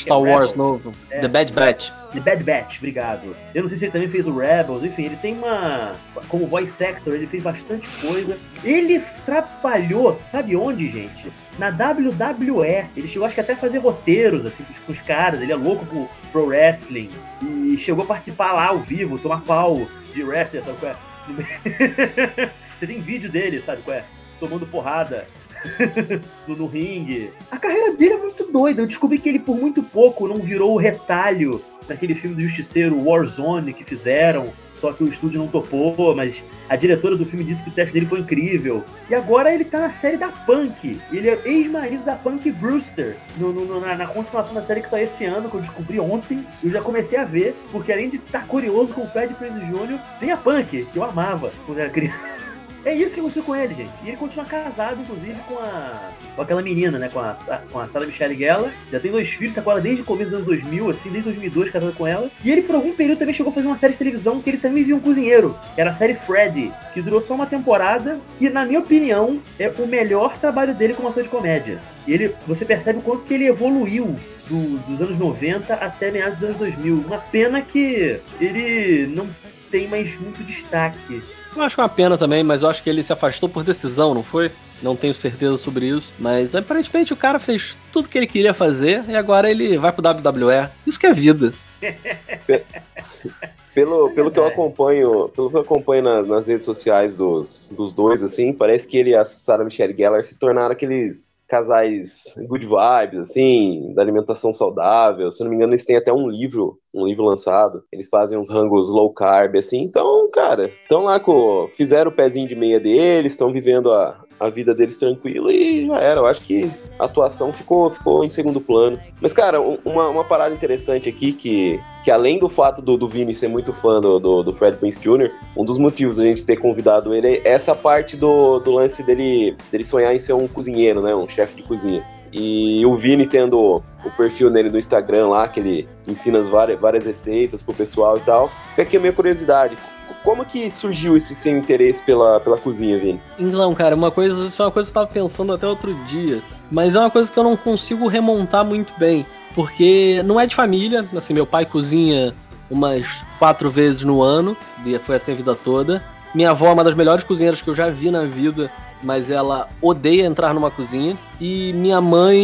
Star é Wars novo. É, The Bad Batch. The Bad Batch, obrigado. Eu não sei se ele também fez o Rebels, enfim, ele tem uma. Como voice actor, ele fez bastante coisa. Ele trabalhou, sabe onde, gente? Na WWE. Ele chegou, acho que até a fazer roteiros, assim, com os caras. Ele é louco por pro wrestling. E chegou a participar lá ao vivo, tomar pau de wrestling, sabe qual é? Você tem vídeo dele, sabe qual é? Tomando porrada no, no ringue. A carreira dele é muito doida. Eu descobri que ele, por muito pouco, não virou o retalho daquele filme do Justiceiro Warzone que fizeram, só que o estúdio não topou, mas a diretora do filme disse que o teste dele foi incrível. E agora ele tá na série da Punk. Ele é ex-marido da Punk Brewster. No, no, na, na, continuação da série que saiu esse ano, que eu descobri ontem, eu já comecei a ver, porque além de estar tá curioso com o Fred Prinze Jr., tem a Punk, que eu amava quando era criança. É isso que aconteceu com ele, gente. E ele continua casado, inclusive, com a. com aquela menina, né? Com a, com a Sarah Michelle Gellar. Já tem dois filhos, tá com ela desde o começo dos anos 2000, assim, desde 2002, casado com ela. E ele, por algum período, também chegou a fazer uma série de televisão que ele também viu um cozinheiro. Que era a série Freddy, que durou só uma temporada. Que, na minha opinião, é o melhor trabalho dele como ator de comédia. E ele, você percebe o quanto que ele evoluiu do, dos anos 90 até meados dos anos 2000. Uma pena que ele não tem mais muito destaque eu acho uma pena também, mas eu acho que ele se afastou por decisão, não foi? Não tenho certeza sobre isso. Mas aparentemente o cara fez tudo que ele queria fazer e agora ele vai pro WWE. Isso que é vida. pelo, pelo que eu acompanho, pelo que eu acompanho nas, nas redes sociais dos, dos dois, assim, parece que ele e a Sarah Michelle Gellar se tornaram aqueles casais good vibes, assim, da alimentação saudável. Se eu não me engano, eles têm até um livro, um livro lançado. Eles fazem uns rangos low carb, assim. Então, cara, estão lá com. Fizeram o pezinho de meia deles, estão vivendo a, a vida deles tranquila e já era. Eu acho que a atuação ficou, ficou em segundo plano. Mas, cara, uma, uma parada interessante aqui que, que além do fato do, do Vini ser muito fã do, do, do Fred Prince Jr., um dos motivos a gente ter convidado ele é essa parte do, do lance dele, dele sonhar em ser um cozinheiro, né? Um chefe de cozinha. E o Vini tendo o perfil nele do Instagram lá, que ele ensina várias, várias receitas pro pessoal e tal. Fica aqui a minha curiosidade. Como que surgiu esse seu interesse pela, pela cozinha, Vini? Então, cara, uma coisa, isso é uma coisa que eu tava pensando até outro dia. Mas é uma coisa que eu não consigo remontar muito bem. Porque não é de família, assim, meu pai cozinha umas quatro vezes no ano, foi assim a vida toda. Minha avó é uma das melhores cozinheiras que eu já vi na vida mas ela odeia entrar numa cozinha. E minha mãe,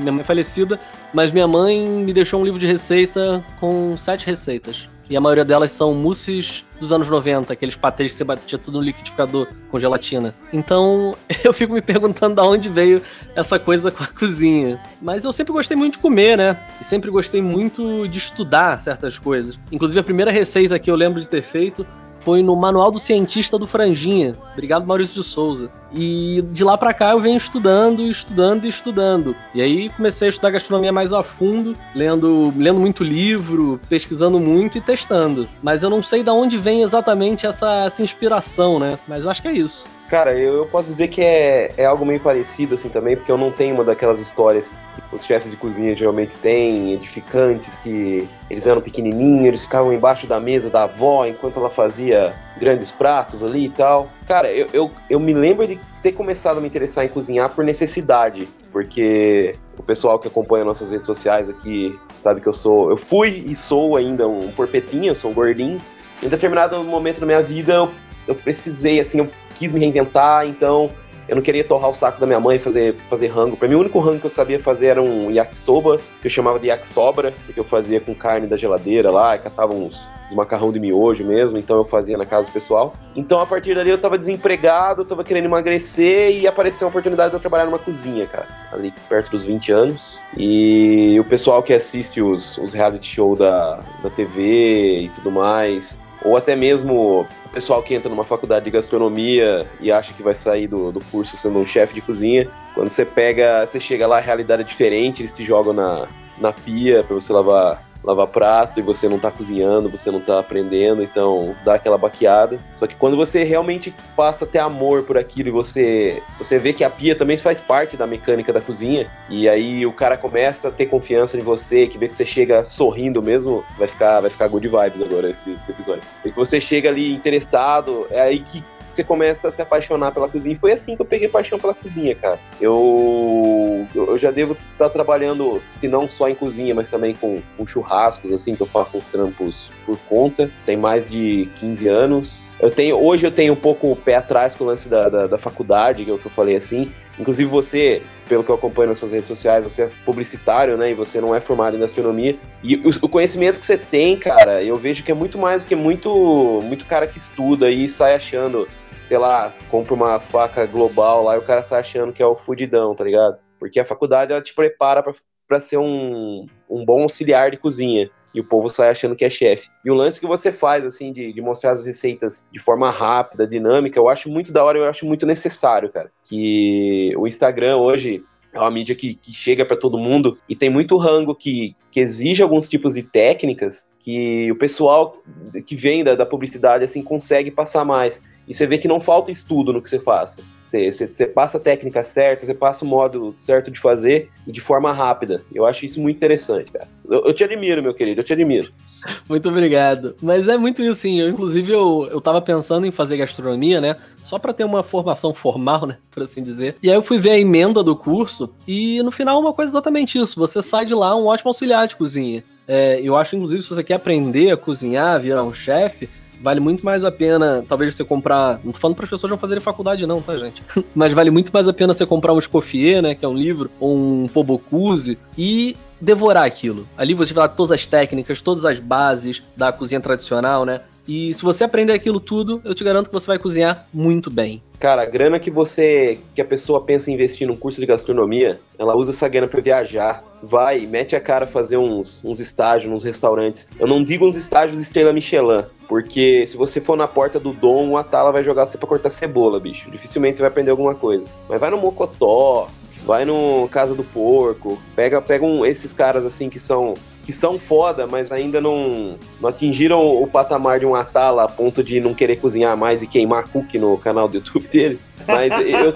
minha mãe é falecida, mas minha mãe me deixou um livro de receita com sete receitas. E a maioria delas são mousses dos anos 90, aqueles patês que você batia tudo no liquidificador com gelatina. Então eu fico me perguntando de onde veio essa coisa com a cozinha. Mas eu sempre gostei muito de comer, né? E sempre gostei muito de estudar certas coisas. Inclusive a primeira receita que eu lembro de ter feito foi no Manual do Cientista do Franjinha. Obrigado, Maurício de Souza. E de lá para cá eu venho estudando, estudando e estudando. E aí comecei a estudar gastronomia mais a fundo, lendo, lendo muito livro, pesquisando muito e testando. Mas eu não sei de onde vem exatamente essa, essa inspiração, né? Mas acho que é isso. Cara, eu, eu posso dizer que é, é algo meio parecido assim também, porque eu não tenho uma daquelas histórias que os chefes de cozinha geralmente têm, edificantes, que eles eram pequenininhos, eles ficavam embaixo da mesa da avó enquanto ela fazia grandes pratos ali e tal. Cara, eu, eu, eu me lembro de ter começado a me interessar em cozinhar por necessidade, porque o pessoal que acompanha nossas redes sociais aqui sabe que eu sou, eu fui e sou ainda um porpetinho, sou um gordinho. Em determinado momento da minha vida eu, eu precisei, assim, eu quis me reinventar, então eu não queria torrar o saco da minha mãe e fazer, fazer rango. Pra mim, o único rango que eu sabia fazer era um yakisoba, que eu chamava de yakisobra, que eu fazia com carne da geladeira lá, catava uns, uns macarrão de miojo mesmo, então eu fazia na casa do pessoal. Então, a partir dali, eu tava desempregado, tava querendo emagrecer e apareceu a oportunidade de eu trabalhar numa cozinha, cara, ali perto dos 20 anos. E o pessoal que assiste os, os reality show da, da TV e tudo mais, ou até mesmo pessoal que entra numa faculdade de gastronomia e acha que vai sair do, do curso sendo um chefe de cozinha, quando você pega, você chega lá, a realidade é diferente, eles te jogam na, na pia para você lavar lavar prato e você não tá cozinhando, você não tá aprendendo, então dá aquela baqueada. Só que quando você realmente passa a ter amor por aquilo e você, você vê que a pia também faz parte da mecânica da cozinha, e aí o cara começa a ter confiança em você, que vê que você chega sorrindo mesmo, vai ficar, vai ficar good vibes agora esse, esse episódio. E que você chega ali interessado, é aí que você começa a se apaixonar pela cozinha. E foi assim que eu peguei paixão pela cozinha, cara. Eu, eu já devo estar tá trabalhando, se não só em cozinha, mas também com, com churrascos, assim, que eu faço uns trampos por conta. Tem mais de 15 anos. Eu tenho, hoje eu tenho um pouco o pé atrás com o lance da, da, da faculdade, que é o que eu falei assim. Inclusive você, pelo que eu acompanho nas suas redes sociais, você é publicitário, né? E você não é formado em gastronomia. E o, o conhecimento que você tem, cara, eu vejo que é muito mais do que muito, muito cara que estuda e sai achando sei lá, compra uma faca global lá e o cara sai achando que é o fudidão, tá ligado? Porque a faculdade ela te prepara para ser um, um bom auxiliar de cozinha. E o povo sai achando que é chefe. E o lance que você faz, assim, de, de mostrar as receitas de forma rápida, dinâmica, eu acho muito da hora, eu acho muito necessário, cara. Que o Instagram hoje, é uma mídia que, que chega para todo mundo e tem muito rango que, que exige alguns tipos de técnicas que o pessoal que vem da, da publicidade assim consegue passar mais e você vê que não falta estudo no que você faça. Você, você, você, passa a técnica certa, você passa o modo certo de fazer e de forma rápida. Eu acho isso muito interessante, cara. Eu, eu te admiro, meu querido, eu te admiro. Muito obrigado. Mas é muito isso, sim. Eu, inclusive, eu, eu tava pensando em fazer gastronomia, né? Só para ter uma formação formal, né? Por assim dizer. E aí eu fui ver a emenda do curso e no final uma coisa exatamente isso. Você sai de lá um ótimo auxiliar de cozinha. É, eu acho, inclusive, se você quer aprender a cozinhar, virar um chefe, vale muito mais a pena, talvez você comprar. Não tô falando para as pessoas não fazerem faculdade, não, tá, gente? Mas vale muito mais a pena você comprar um Escoffier, né? Que é um livro, ou um Pobocuse, e devorar aquilo. Ali você vai todas as técnicas, todas as bases da cozinha tradicional, né? E se você aprender aquilo tudo, eu te garanto que você vai cozinhar muito bem. Cara, a grana que você. que a pessoa pensa em investir num curso de gastronomia, ela usa essa grana pra viajar. Vai, mete a cara fazer uns, uns estágios nos restaurantes. Eu não digo uns estágios estrela Michelin, porque se você for na porta do Dom, o Atala vai jogar você pra cortar cebola, bicho. Dificilmente você vai aprender alguma coisa. Mas vai no Mocotó, vai no Casa do Porco, pega, pega um, esses caras assim que são que são foda, mas ainda não, não atingiram o patamar de um Atala a ponto de não querer cozinhar mais e queimar cookie no canal do YouTube dele. Mas eu tenho...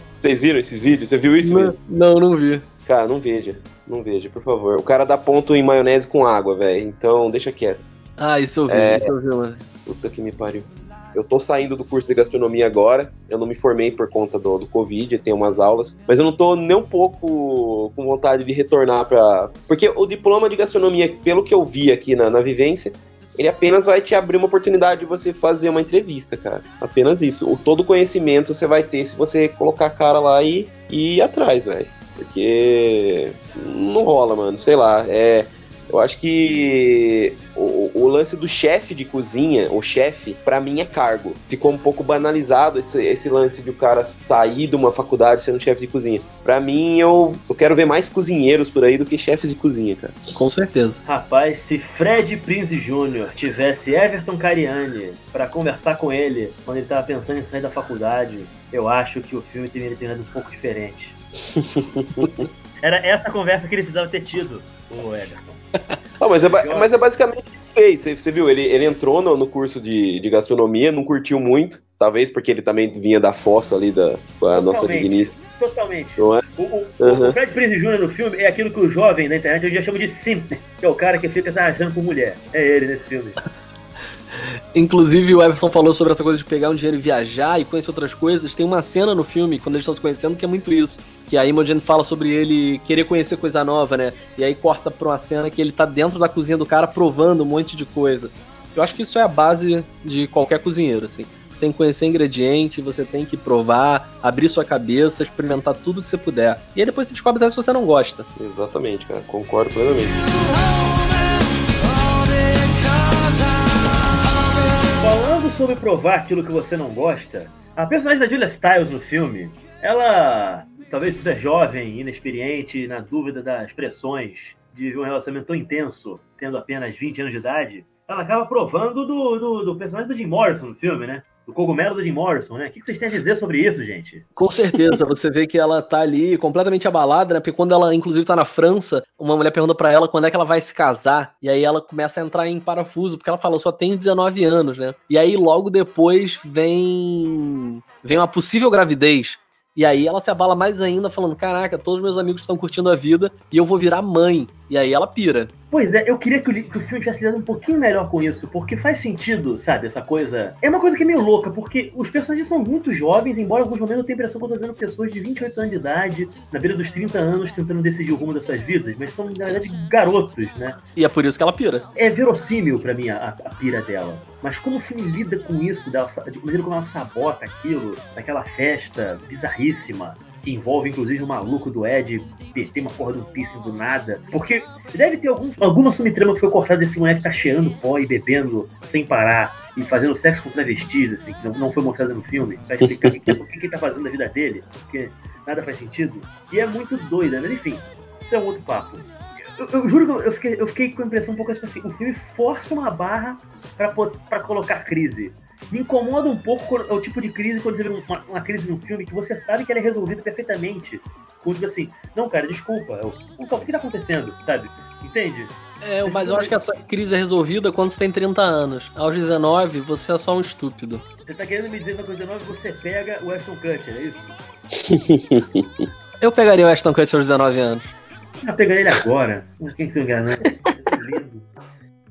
Vocês viram esses vídeos? Você viu isso? Não, não, não vi. Cara, não veja. Não veja, por favor. O cara dá ponto em maionese com água, velho. Então, deixa quieto. Ah, isso eu vi, é... isso eu vi, mano. Puta que me pariu. Eu tô saindo do curso de gastronomia agora. Eu não me formei por conta do, do Covid, tenho umas aulas. Mas eu não tô nem um pouco com vontade de retornar pra. Porque o diploma de gastronomia, pelo que eu vi aqui na, na vivência, ele apenas vai te abrir uma oportunidade de você fazer uma entrevista, cara. Apenas isso. O todo conhecimento você vai ter se você colocar a cara lá e, e ir atrás, velho. Porque não rola, mano. Sei lá. É eu acho que o, o lance do chefe de cozinha, o chefe, para mim é cargo. Ficou um pouco banalizado esse, esse lance de o cara sair de uma faculdade sendo chefe de cozinha. Para mim, eu, eu quero ver mais cozinheiros por aí do que chefes de cozinha, cara. Com certeza. Rapaz, se Fred Prince Jr. tivesse Everton Cariani para conversar com ele quando ele tava pensando em sair da faculdade, eu acho que o filme teria terminado um pouco diferente. Era essa conversa que ele precisava ter tido, o Everton. Mas, é, mas é basicamente fez. Você, viu, ele, ele entrou no, no curso de, de, gastronomia, não curtiu muito. Talvez porque ele também vinha da fossa ali da a nossa digníssima. Totalmente. É? O, o, uhum. o, Fred Prinze Jr. no filme é aquilo que o jovem na internet hoje já chama de simp, que é o cara que fica se arrastando com mulher. É ele nesse filme. Inclusive, o Everson falou sobre essa coisa de pegar um dinheiro e viajar e conhecer outras coisas. Tem uma cena no filme, quando eles estão se conhecendo, que é muito isso. Que a Imogen fala sobre ele querer conhecer coisa nova, né? E aí corta pra uma cena que ele tá dentro da cozinha do cara provando um monte de coisa. Eu acho que isso é a base de qualquer cozinheiro, assim. Você tem que conhecer ingrediente, você tem que provar, abrir sua cabeça, experimentar tudo que você puder. E aí depois você descobre até se você não gosta. Exatamente, cara. Concordo plenamente. Sobre provar aquilo que você não gosta, a personagem da Julia Stiles no filme, ela, talvez por ser jovem, inexperiente, na dúvida das expressões de um relacionamento tão intenso, tendo apenas 20 anos de idade, ela acaba provando do, do, do personagem do Jim Morrison no filme, né? O cogumelo do Jim Morrison, né? O que vocês têm a dizer sobre isso, gente? Com certeza, você vê que ela tá ali completamente abalada, né? Porque quando ela, inclusive, tá na França, uma mulher pergunta para ela quando é que ela vai se casar, e aí ela começa a entrar em parafuso, porque ela falou, só tem 19 anos, né? E aí logo depois vem vem uma possível gravidez. E aí ela se abala mais ainda, falando: Caraca, todos meus amigos estão curtindo a vida e eu vou virar mãe. E aí ela pira. Pois é, eu queria que o, que o filme tivesse lidado um pouquinho melhor com isso, porque faz sentido, sabe, essa coisa. É uma coisa que é meio louca, porque os personagens são muito jovens, embora em alguns momentos eu tenha a impressão que eu tô vendo pessoas de 28 anos de idade, na beira dos 30 anos, tentando decidir o rumo das suas vidas, mas são, na verdade, garotos, né? E é por isso que ela pira. É verossímil para mim a, a, pira dela. Mas como o filme lida com isso, dela, de maneira como ela sabota aquilo, naquela festa bizarríssima, que envolve inclusive o maluco do Ed ter uma porra de um piercing do nada. Porque deve ter algum, alguma subtrama que foi cortada desse moleque tá cheirando pó e bebendo sem parar e fazendo sexo com travestis, assim, que não, não foi mostrado no filme, pra explicar o que, que, que, ele tá fazendo na vida dele, porque nada faz sentido. E é muito doida, né? Enfim, isso é um outro papo. Eu, eu, juro que eu fiquei, eu fiquei com a impressão um pouco tipo assim, o filme força uma barra para colocar crise. Me incomoda um pouco o tipo de crise quando você vê uma, uma, crise no filme que você sabe que ela é resolvida perfeitamente. Com tipo assim, não, cara, desculpa, eu, o que tá acontecendo, sabe? Entende? É, mas eu acho que essa crise é resolvida quando você tem 30 anos. Aos 19, você é só um estúpido. Você tá querendo me dizer que aos 19 você pega o Ashton Kutcher, é isso? eu pegaria o Ashton Kutcher aos 19 anos. Eu pegaria ele agora. Quem que enganando?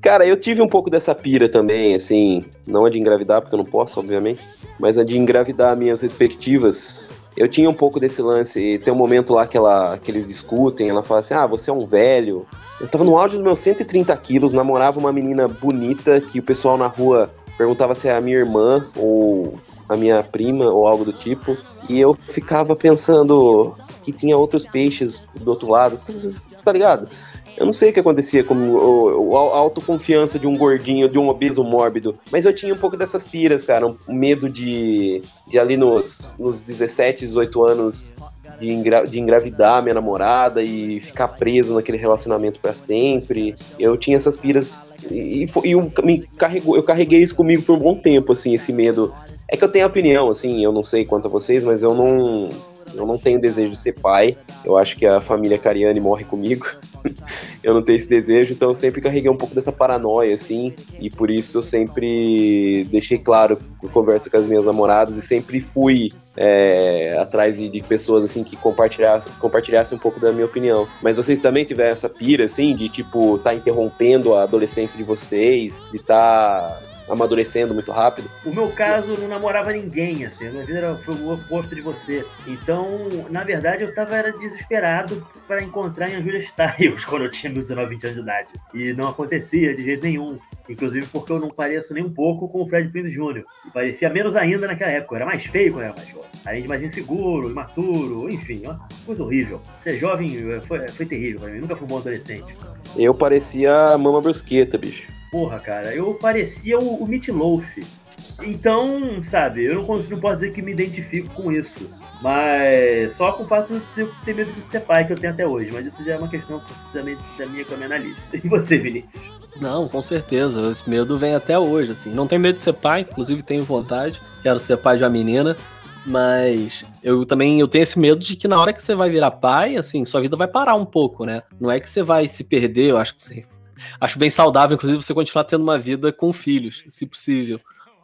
Cara, eu tive um pouco dessa pira também, assim, não a de engravidar, porque eu não posso, obviamente, mas a de engravidar minhas respectivas. Eu tinha um pouco desse lance, tem um momento lá que, ela, que eles discutem, ela fala assim, ah, você é um velho. Eu tava no auge dos meus 130 quilos, namorava uma menina bonita que o pessoal na rua perguntava se é a minha irmã ou a minha prima ou algo do tipo. E eu ficava pensando que tinha outros peixes do outro lado, tá ligado? Eu não sei o que acontecia com a autoconfiança de um gordinho, de um obeso mórbido, mas eu tinha um pouco dessas piras, cara, um medo de, de ali nos, nos 17, 18 anos de, engra de engravidar minha namorada e ficar preso naquele relacionamento para sempre. Eu tinha essas piras e, e, e eu, me carregou, eu carreguei isso comigo por um bom tempo, assim, esse medo. É que eu tenho opinião, assim, eu não sei quanto a vocês, mas eu não, eu não tenho desejo de ser pai. Eu acho que a família Cariani morre comigo. eu não tenho esse desejo, então eu sempre carreguei um pouco dessa paranoia, assim, e por isso eu sempre deixei claro conversa com as minhas namoradas e sempre fui é, atrás de, pessoas, assim, que compartilhassem, compartilhassem um pouco da minha opinião. Mas vocês também tiveram essa pira, assim, de, tipo, tá interrompendo a adolescência de vocês, de tá amadurecendo muito rápido? O meu caso, não namorava ninguém, assim, a minha vida era, foi o oposto de você. Então, na verdade, eu tava era desesperado para encontrar em Julia Styles quando eu tinha meus 19, 20 anos de idade. E não acontecia de jeito nenhum. Inclusive porque eu não pareço nem um pouco com o Fred Prinze Jr. E parecia menos ainda naquela época. Eu era mais feio quando eu era mais jovem. Além de mais inseguro, imaturo, enfim, uma coisa horrível. Ser jovem eh, foi, foi terrível pra mim. Nunca fui um bom adolescente. Eu parecia Mama Brusqueta, bicho porra, cara, eu parecia o, o Meatloaf. Então, sabe, eu não, não posso dizer que me identifico com isso. Mas só com o fato de eu ter medo de ser pai que eu tenho até hoje. Mas isso já é uma questão também da minha com a minha analista. E você, Vinícius? Não, com certeza. Esse medo vem até hoje, assim. Não tenho medo de ser pai, inclusive tenho vontade. Quero ser pai de uma menina. Mas eu também eu tenho esse medo de que na hora que você vai virar pai, assim, sua vida vai parar um pouco, né? Não é que você vai se perder, eu acho que você acho bem saudável, inclusive, você continuar tendo uma vida com filhos, se possível.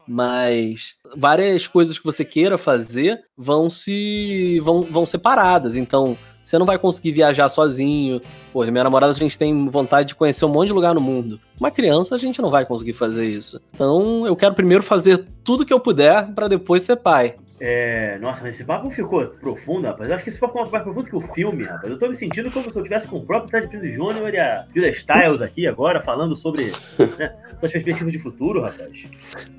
Mas várias coisas que você queira fazer vão se vão, vão ser paradas. Então, você não vai conseguir viajar sozinho. Pô, minha namorada, a gente tem vontade de conhecer um monte de lugar no mundo. Uma criança, a gente não vai conseguir fazer isso. Então, eu quero primeiro fazer tudo que eu puder para depois ser pai. É, nossa, mas esse papo ficou profundo, rapaz. Eu acho que esse papo é mais profundo que o filme, rapaz. Eu tô me sentindo como se eu estivesse com o próprio Fred Prinze Jr. e a Julia Styles aqui agora, falando sobre né, suas perspectivas de futuro, rapaz.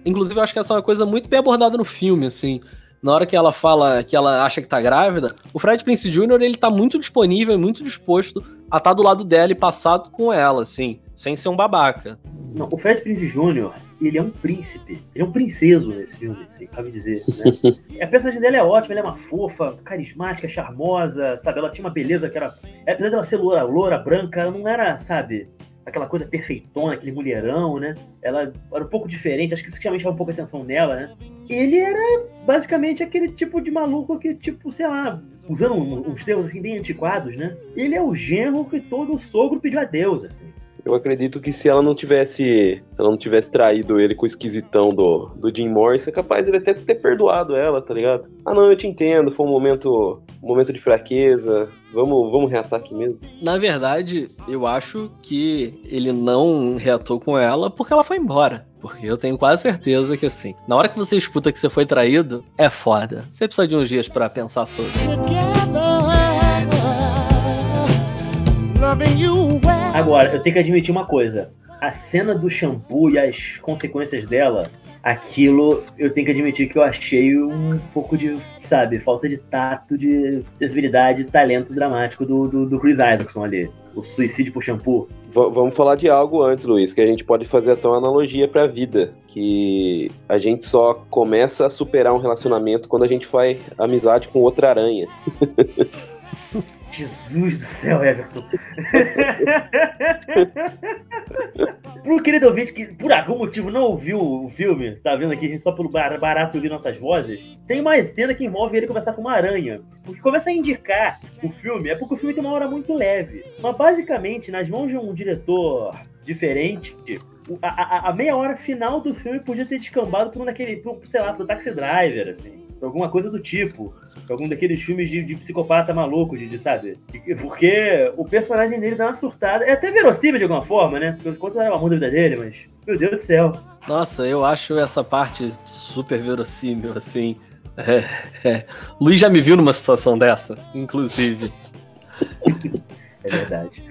Inclusive, eu acho que essa é uma coisa muito bem abordada no filme, assim na hora que ela fala que ela acha que tá grávida, o Fred Prince Jr. ele tá muito disponível e muito disposto a estar tá do lado dela e passado com ela, assim, sem ser um babaca. Não, o Fred Prince Jr., ele é um príncipe, ele é um princeso nesse filme, assim, cabe dizer, né? a personagem dela é ótima, ela é uma fofa, carismática, charmosa, sabe? Ela tinha uma beleza que era, apesar dela ser loura, loura branca, ela não era, sabe, aquela coisa perfeitona, aquele mulherão, né? Ela era um pouco diferente, acho que isso chamava um pouco a atenção nela, né? Ele era basicamente aquele tipo de maluco que, tipo, sei lá, usando uns termos assim bem antiquados, né? Ele é o genro que todo sogro pediu a Deus, assim. Eu acredito que se ela não tivesse. Se ela não tivesse traído ele com o esquisitão do, do Jim Morrison, é capaz ele até ter perdoado ela, tá ligado? Ah não, eu te entendo, foi um momento. Um momento de fraqueza. Vamos, vamos reatar aqui mesmo. Na verdade, eu acho que ele não reatou com ela porque ela foi embora. Porque eu tenho quase certeza que assim, na hora que você escuta que você foi traído, é foda. Você precisa de uns dias para pensar sobre. Agora, eu tenho que admitir uma coisa. A cena do shampoo e as consequências dela, aquilo eu tenho que admitir que eu achei um pouco de, sabe, falta de tato, de sensibilidade, de talento dramático do, do, do Chris Isaacson ali. O suicídio por shampoo. V vamos falar de algo antes, Luiz, que a gente pode fazer até uma analogia pra vida. Que a gente só começa a superar um relacionamento quando a gente faz amizade com outra aranha. Jesus do céu, Everton. Pro querido ouvinte que por algum motivo não ouviu o filme, tá vendo aqui a gente só pelo barato ouvir nossas vozes, tem uma cena que envolve ele conversar com uma aranha. Porque começa a indicar o filme, é porque o filme tem uma hora muito leve. Mas basicamente, nas mãos de um diretor diferente, a, a, a meia hora final do filme podia ter descambado por um daquele, por, sei lá, pro Taxi Driver, assim alguma coisa do tipo. Algum daqueles filmes de, de psicopata maluco, de, de, sabe? Porque o personagem dele dá uma surtada. É até verossímil de alguma forma, né? Enquanto era o amor da vida dele, mas. Meu Deus do céu. Nossa, eu acho essa parte super verossímil, assim. É, é. Luiz já me viu numa situação dessa, inclusive. é verdade.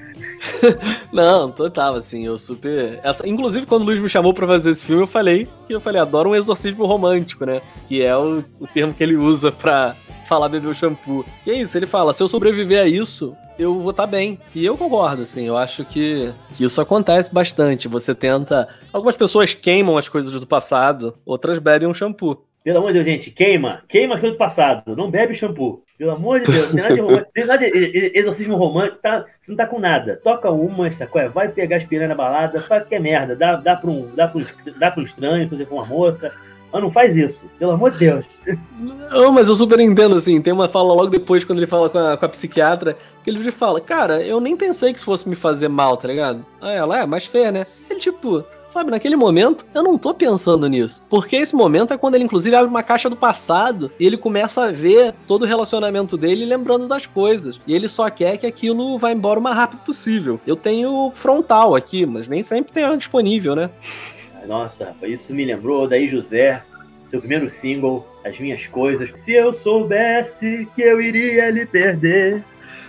Não, total, assim, eu super. Essa... Inclusive, quando o Luiz me chamou pra fazer esse filme, eu falei que eu falei, adoro um exorcismo romântico, né? Que é o, o termo que ele usa pra falar beber o shampoo. E é isso, ele fala: se eu sobreviver a isso, eu vou estar tá bem. E eu concordo, assim, eu acho que, que isso acontece bastante. Você tenta. Algumas pessoas queimam as coisas do passado, outras bebem um shampoo. Pelo amor de Deus, gente, queima, queima aquilo do passado, não bebe shampoo. Pelo amor de Deus, não tem nada de, romântico, tem nada de exorcismo romântico, tá, você não tá com nada. Toca uma, sacou? É, vai pegar as piranhas na balada, faz que é merda, dá, dá, pra um, dá, pra um, dá pra um estranho se você for uma moça, mas não faz isso, pelo amor de Deus. Não, mas eu super entendo, assim. Tem uma fala logo depois, quando ele fala com a, com a psiquiatra, que ele fala: Cara, eu nem pensei que isso fosse me fazer mal, tá ligado? Aí ela, é, mais fé, né? Ele, tipo, sabe, naquele momento, eu não tô pensando nisso. Porque esse momento é quando ele, inclusive, abre uma caixa do passado e ele começa a ver todo o relacionamento dele lembrando das coisas. E ele só quer que aquilo vá embora o mais rápido possível. Eu tenho frontal aqui, mas nem sempre tenho disponível, né? Nossa, isso me lembrou daí José, seu primeiro single, As Minhas Coisas. Se eu soubesse que eu iria lhe perder,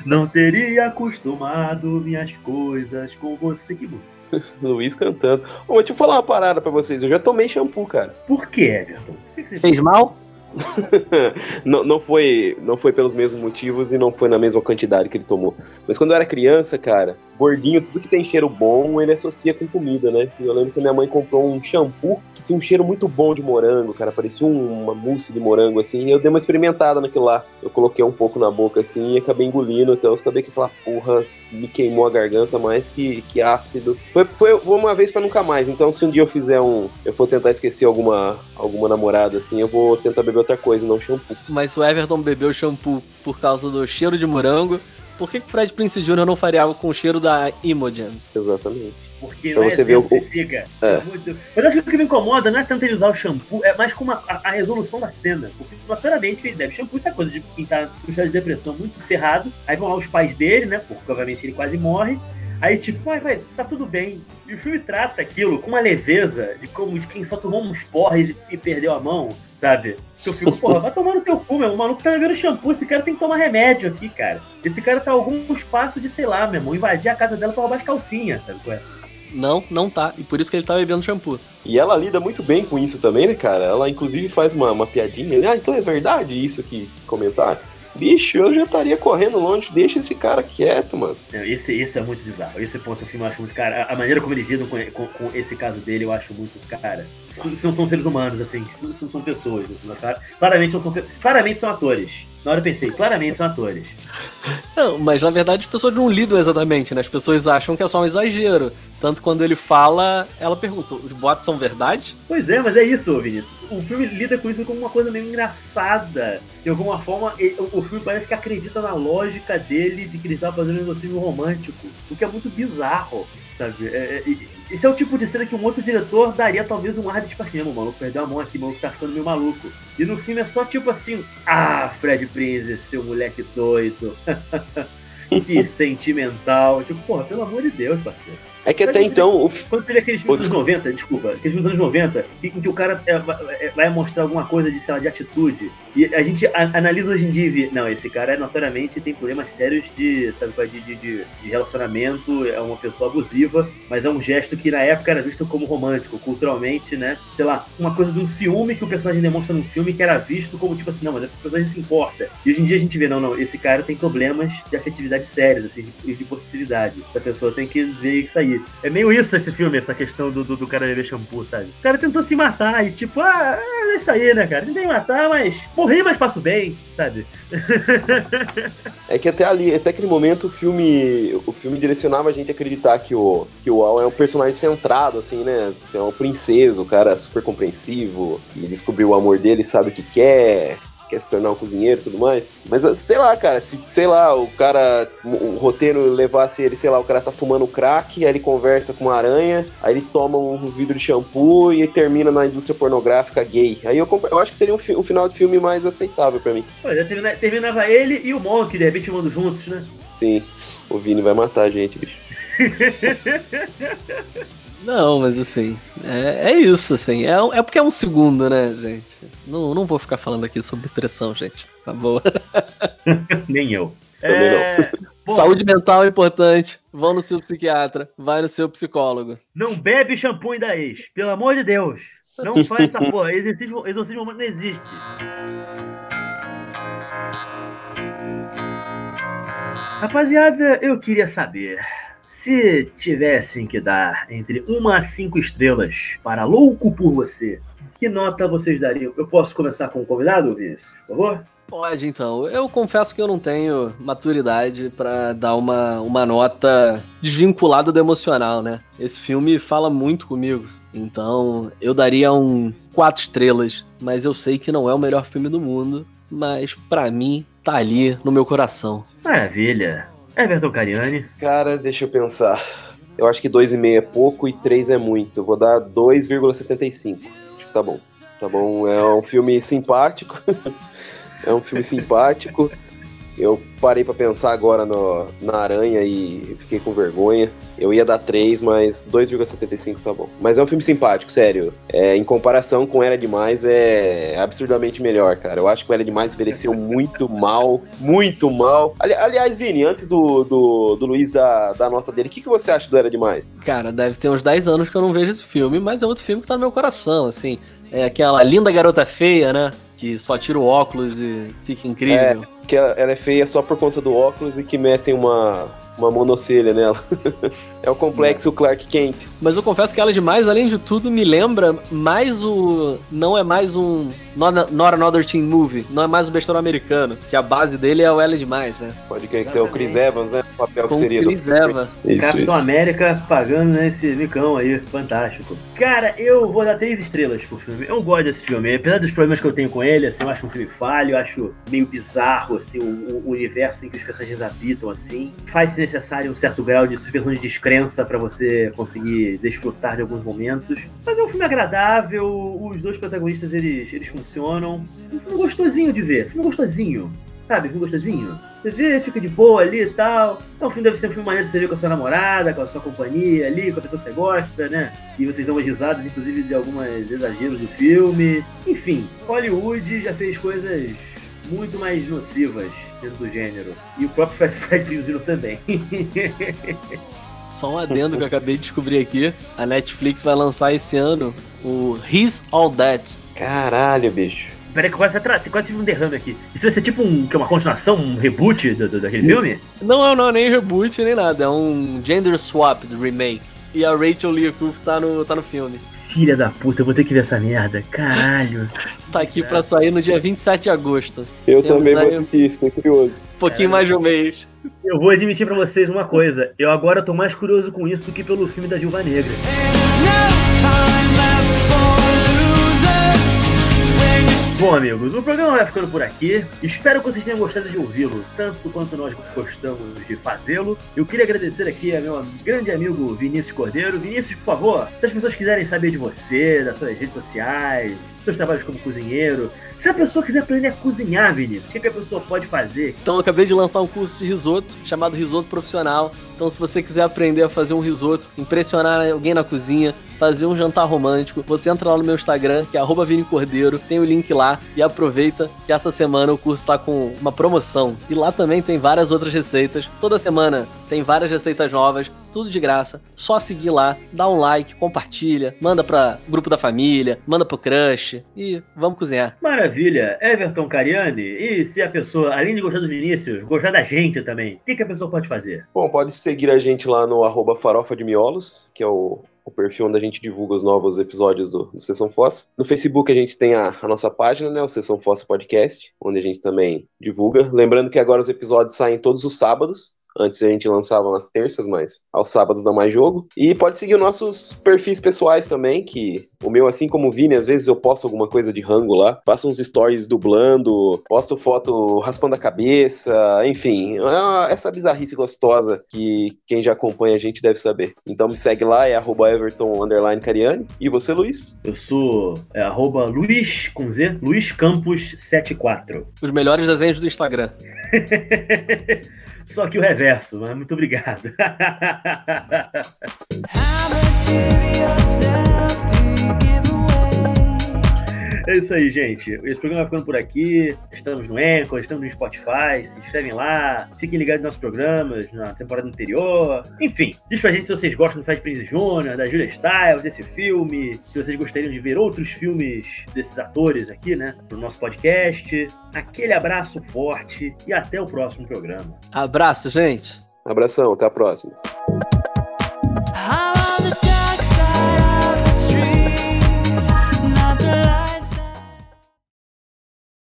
não teria acostumado minhas coisas com você. Que bom. Luiz cantando. Ô, deixa eu falar uma parada pra vocês. Eu já tomei shampoo, cara. Por que, Everton? Por que você fez mal? não, não, foi, não foi pelos mesmos motivos e não foi na mesma quantidade que ele tomou. Mas quando eu era criança, cara, gordinho, tudo que tem cheiro bom, ele associa com comida, né? Eu lembro que minha mãe comprou um shampoo que tinha um cheiro muito bom de morango, cara. Parecia uma mousse de morango, assim. E eu dei uma experimentada naquilo lá. Eu coloquei um pouco na boca, assim, e acabei engolindo até eu saber que aquela porra me queimou a garganta mais que, que ácido. Foi, foi uma vez para nunca mais. Então, se um dia eu fizer um. Eu for tentar esquecer alguma, alguma namorada, assim, eu vou tentar beber outra coisa, não shampoo. Mas o Everton bebeu shampoo por causa do cheiro de morango. Por que, que o Fred Prince Jr. não faria algo com o cheiro da Imogen? Exatamente. Porque pra não é você ver o... que siga. É. Mas acho que o que me incomoda não é tanto ele usar o shampoo, é mais como a, a, resolução da cena. Porque, naturalmente, ele deve shampoo, isso é coisa de quem tá com estado de depressão muito ferrado. Aí vão lá os pais dele, né? Porque, obviamente, ele quase morre. Aí, tipo, vai, vai, tá tudo bem. E o filme trata aquilo com uma leveza de como de quem só tomou uns porres e, e perdeu a mão, sabe? Que eu fico, porra, vai tomar no teu cu, meu. O maluco tá bebendo shampoo, esse cara tem que tomar remédio aqui, cara. Esse cara tá algum espaço de, sei lá, meu irmão, invadir a casa dela pra roubar as calcinhas, sabe qual é? Não, não tá. E por isso que ele tá bebendo shampoo. E ela lida muito bem com isso também, né, cara? Ela inclusive faz uma, uma piadinha. Ah, então é verdade isso que comentaram? Bicho, eu já estaria correndo longe, deixa esse cara quieto, mano. Esse, esse é muito bizarro. Esse ponto do filme eu acho muito, cara. A maneira como eles lidam com, com, com esse caso dele, eu acho muito, cara. Não são seres humanos, assim, são, são pessoas. Assim, claramente, são, claramente são atores. Na hora eu pensei, claramente são atores. Não, mas na verdade as pessoas não lidam exatamente, né? As pessoas acham que é só um exagero. Tanto quando ele fala, ela pergunta: os boatos são verdade? Pois é, mas é isso, Vinícius. O filme lida com isso como uma coisa meio engraçada. De alguma forma, o filme parece que acredita na lógica dele de que ele está fazendo um exorcismo romântico. O que é muito bizarro, sabe? É, é, esse é o tipo de cena que um outro diretor daria talvez um ar de tipo assim, o maluco perdeu a mão aqui, o maluco tá ficando meio maluco. E no filme é só tipo assim, ah, Fred Prinze, seu moleque doido. que sentimental. Tipo, porra, pelo amor de Deus, parceiro. É que até então. O... Quando você vê aqueles filmes dos anos 90, desculpa, aqueles filmes dos anos 90, em que o cara é, é, vai mostrar alguma coisa de, sei lá, de atitude, e a gente analisa hoje em dia e vê, não, esse cara é, notoriamente tem problemas sérios de, sabe, de, de, de, relacionamento, é uma pessoa abusiva, mas é um gesto que na época era visto como romântico, culturalmente, né? Sei lá, uma coisa de um ciúme que o personagem demonstra no filme que era visto como tipo assim, não, mas o personagem se importa. E hoje em dia a gente vê, não, não, esse cara tem problemas de afetividade sérios, assim, de, de possessividade. A pessoa tem que ver isso É meio isso esse filme, essa questão do, do, do cara beber shampoo, sabe? O cara tentou se matar e tipo, ah, é isso aí, né, cara? Tentei matar, mas morri, mas passo bem, sabe? é que até ali, até aquele momento o filme, o filme direcionava a gente a acreditar que o, que o Al é um personagem centrado, assim, né? É um princeso, o cara super compreensivo, e descobriu o amor dele, sabe o que quer, quer se tornar um cozinheiro e tudo mais. Mas ah, sei lá, cara, se sei lá, o cara, o roteiro levasse ele, sei lá, o cara tá fumando crack, aí ele conversa com uma aranha, aí ele toma um vidro de shampoo e termina na indústria pornográfica gay. Aí eu, eu acho que seria um, um final de filme mais aceitável para mim. Pô, já termina, terminava ele e o Monk, de repente, mandam juntos, né? Sim, o Vini vai matar a gente, bicho. Não, mas assim, é, é isso, assim. É, é porque é um segundo, né, gente? Não, não vou ficar falando aqui sobre depressão, gente. Tá boa. Nem eu. É... Saúde mental é importante. Vão no seu psiquiatra, vai no seu psicólogo. Não bebe shampoo da ex, pelo amor de Deus. Não faz essa porra. Exorcismo, exorcismo não existe. Rapaziada, eu queria saber. Se tivessem que dar entre uma a cinco estrelas para Louco por Você, que nota vocês dariam? Eu posso começar com o convidado, Vinícius, por favor? Pode, então. Eu confesso que eu não tenho maturidade para dar uma, uma nota desvinculada do emocional, né? Esse filme fala muito comigo. Então, eu daria um quatro estrelas, mas eu sei que não é o melhor filme do mundo, mas para mim tá ali no meu coração. Maravilha. Everton Cariani. Cara, deixa eu pensar. Eu acho que 2,5 é pouco e 3 é muito. Vou dar 2,75. Acho que tá bom. Tá bom, é um filme simpático. É um filme simpático. Eu parei para pensar agora no, na Aranha e fiquei com vergonha. Eu ia dar 3, mas 2,75 tá bom. Mas é um filme simpático, sério. É, em comparação com Era Demais, é absurdamente melhor, cara. Eu acho que o Era Demais envelheceu muito mal, muito mal. Ali, aliás, Vini, antes do, do, do Luiz dar, dar nota dele, o que, que você acha do Era Demais? Cara, deve ter uns 10 anos que eu não vejo esse filme, mas é outro filme que tá no meu coração, assim. É aquela linda garota feia, né? que só tira o óculos e fica incrível. É, que ela é feia só por conta do óculos e que metem uma, uma monocelha nela. é o complexo Clark Kent. Mas eu confesso que ela demais, além de tudo, me lembra mais o. Não é mais um. Not, not Another Teen Movie, não é mais o besteiro americano, que a base dele é o Ela demais, né? Pode crer que tem o Chris Evans, né? O papel Com que seria Chris do. Evans. Isso, Capitão isso. América pagando nesse micão aí, fantástico. Cara, eu vou dar três estrelas pro filme. Eu gosto desse filme, apesar dos problemas que eu tenho com ele, assim, eu acho um filme falho, eu acho meio bizarro, assim, o, o universo em que os personagens habitam, assim. Faz-se necessário um certo grau de suspensão de descrença para você conseguir desfrutar de alguns momentos. Mas é um filme agradável, os dois protagonistas, eles, eles funcionam. Um filme gostosinho de ver, filme gostosinho. Sabe, filme gostosinho. Você vê, fica de boa ali e tal. Então o filme deve ser um filme maneiro de você ver com a sua namorada, com a sua companhia ali, com a pessoa que você gosta, né? E vocês dão umas risadas, inclusive, de alguns exageros do filme. Enfim, Hollywood já fez coisas muito mais nocivas dentro do gênero. E o próprio Fred, Fred Prinze também. Só um adendo que eu acabei de descobrir aqui. A Netflix vai lançar esse ano o His All That. Caralho, bicho. Peraí, que quase, quase tive um derrame aqui. Isso vai ser tipo um, que é uma continuação, um reboot do, do, daquele filme? Não, não, nem reboot nem nada. É um gender swap do remake. E a Rachel Lee tá no, tá no filme. Filha da puta, eu vou ter que ver essa merda. Caralho. tá aqui pra sair no dia 27 de agosto. Eu Temos também vou assistir, fiquei curioso. Um pouquinho é. mais de um mês. Eu vou admitir pra vocês uma coisa. Eu agora tô mais curioso com isso do que pelo filme da Gilva Negra. Bom, amigos, o programa vai ficando por aqui. Espero que vocês tenham gostado de ouvi-lo, tanto quanto nós gostamos de fazê-lo. Eu queria agradecer aqui ao meu grande amigo Vinícius Cordeiro. Vinícius, por favor, se as pessoas quiserem saber de você, das suas redes sociais, seus trabalhos como cozinheiro, se a pessoa quiser aprender a cozinhar, Vinícius, o que, que a pessoa pode fazer? Então, eu acabei de lançar um curso de risoto chamado Risoto Profissional. Então, se você quiser aprender a fazer um risoto, impressionar alguém na cozinha, fazer um jantar romântico, você entra lá no meu Instagram, que é Vini Cordeiro, tem o link lá e aproveita que essa semana o curso está com uma promoção. E lá também tem várias outras receitas. Toda semana tem várias receitas novas, tudo de graça. Só seguir lá, dá um like, compartilha, manda para grupo da família, manda pro crush e vamos cozinhar. Maravilha. Everton Cariani, e se a pessoa, além de gostar do Vinícius, gostar da gente também, o que, que a pessoa pode fazer? Bom, pode seguir a gente lá no arroba farofa de miolos, que é o o perfil onde a gente divulga os novos episódios do, do Sessão Fossa. No Facebook a gente tem a, a, nossa página, né, o Sessão Fossa Podcast, onde a gente também divulga. Lembrando que agora os episódios saem todos os sábados, Antes a gente lançava nas terças, mas aos sábados dá mais jogo. E pode seguir os nossos perfis pessoais também, que o meu, assim como o Vini, às vezes eu posto alguma coisa de rango lá, faço uns stories dublando, posto foto raspando a cabeça, enfim, é essa bizarrice gostosa que quem já acompanha a gente deve saber. Então me segue lá, é arroba Everton underline Cariani. E você, Luiz? Eu sou é, arroba Luiz com Z, Luiz Campos 74. Os melhores desenhos do Instagram. Só que o reverso, mas muito obrigado. É isso aí, gente. Esse programa vai ficando por aqui. Estamos no Anchor, estamos no Spotify. Se inscrevem lá. Fiquem ligados nos nossos programas na temporada anterior. Enfim, diz pra gente se vocês gostam do Fred Prince Jr., da Julia Stiles, desse filme. Se vocês gostariam de ver outros filmes desses atores aqui, né? No nosso podcast. Aquele abraço forte e até o próximo programa. Abraço, gente. Abração, até a próxima.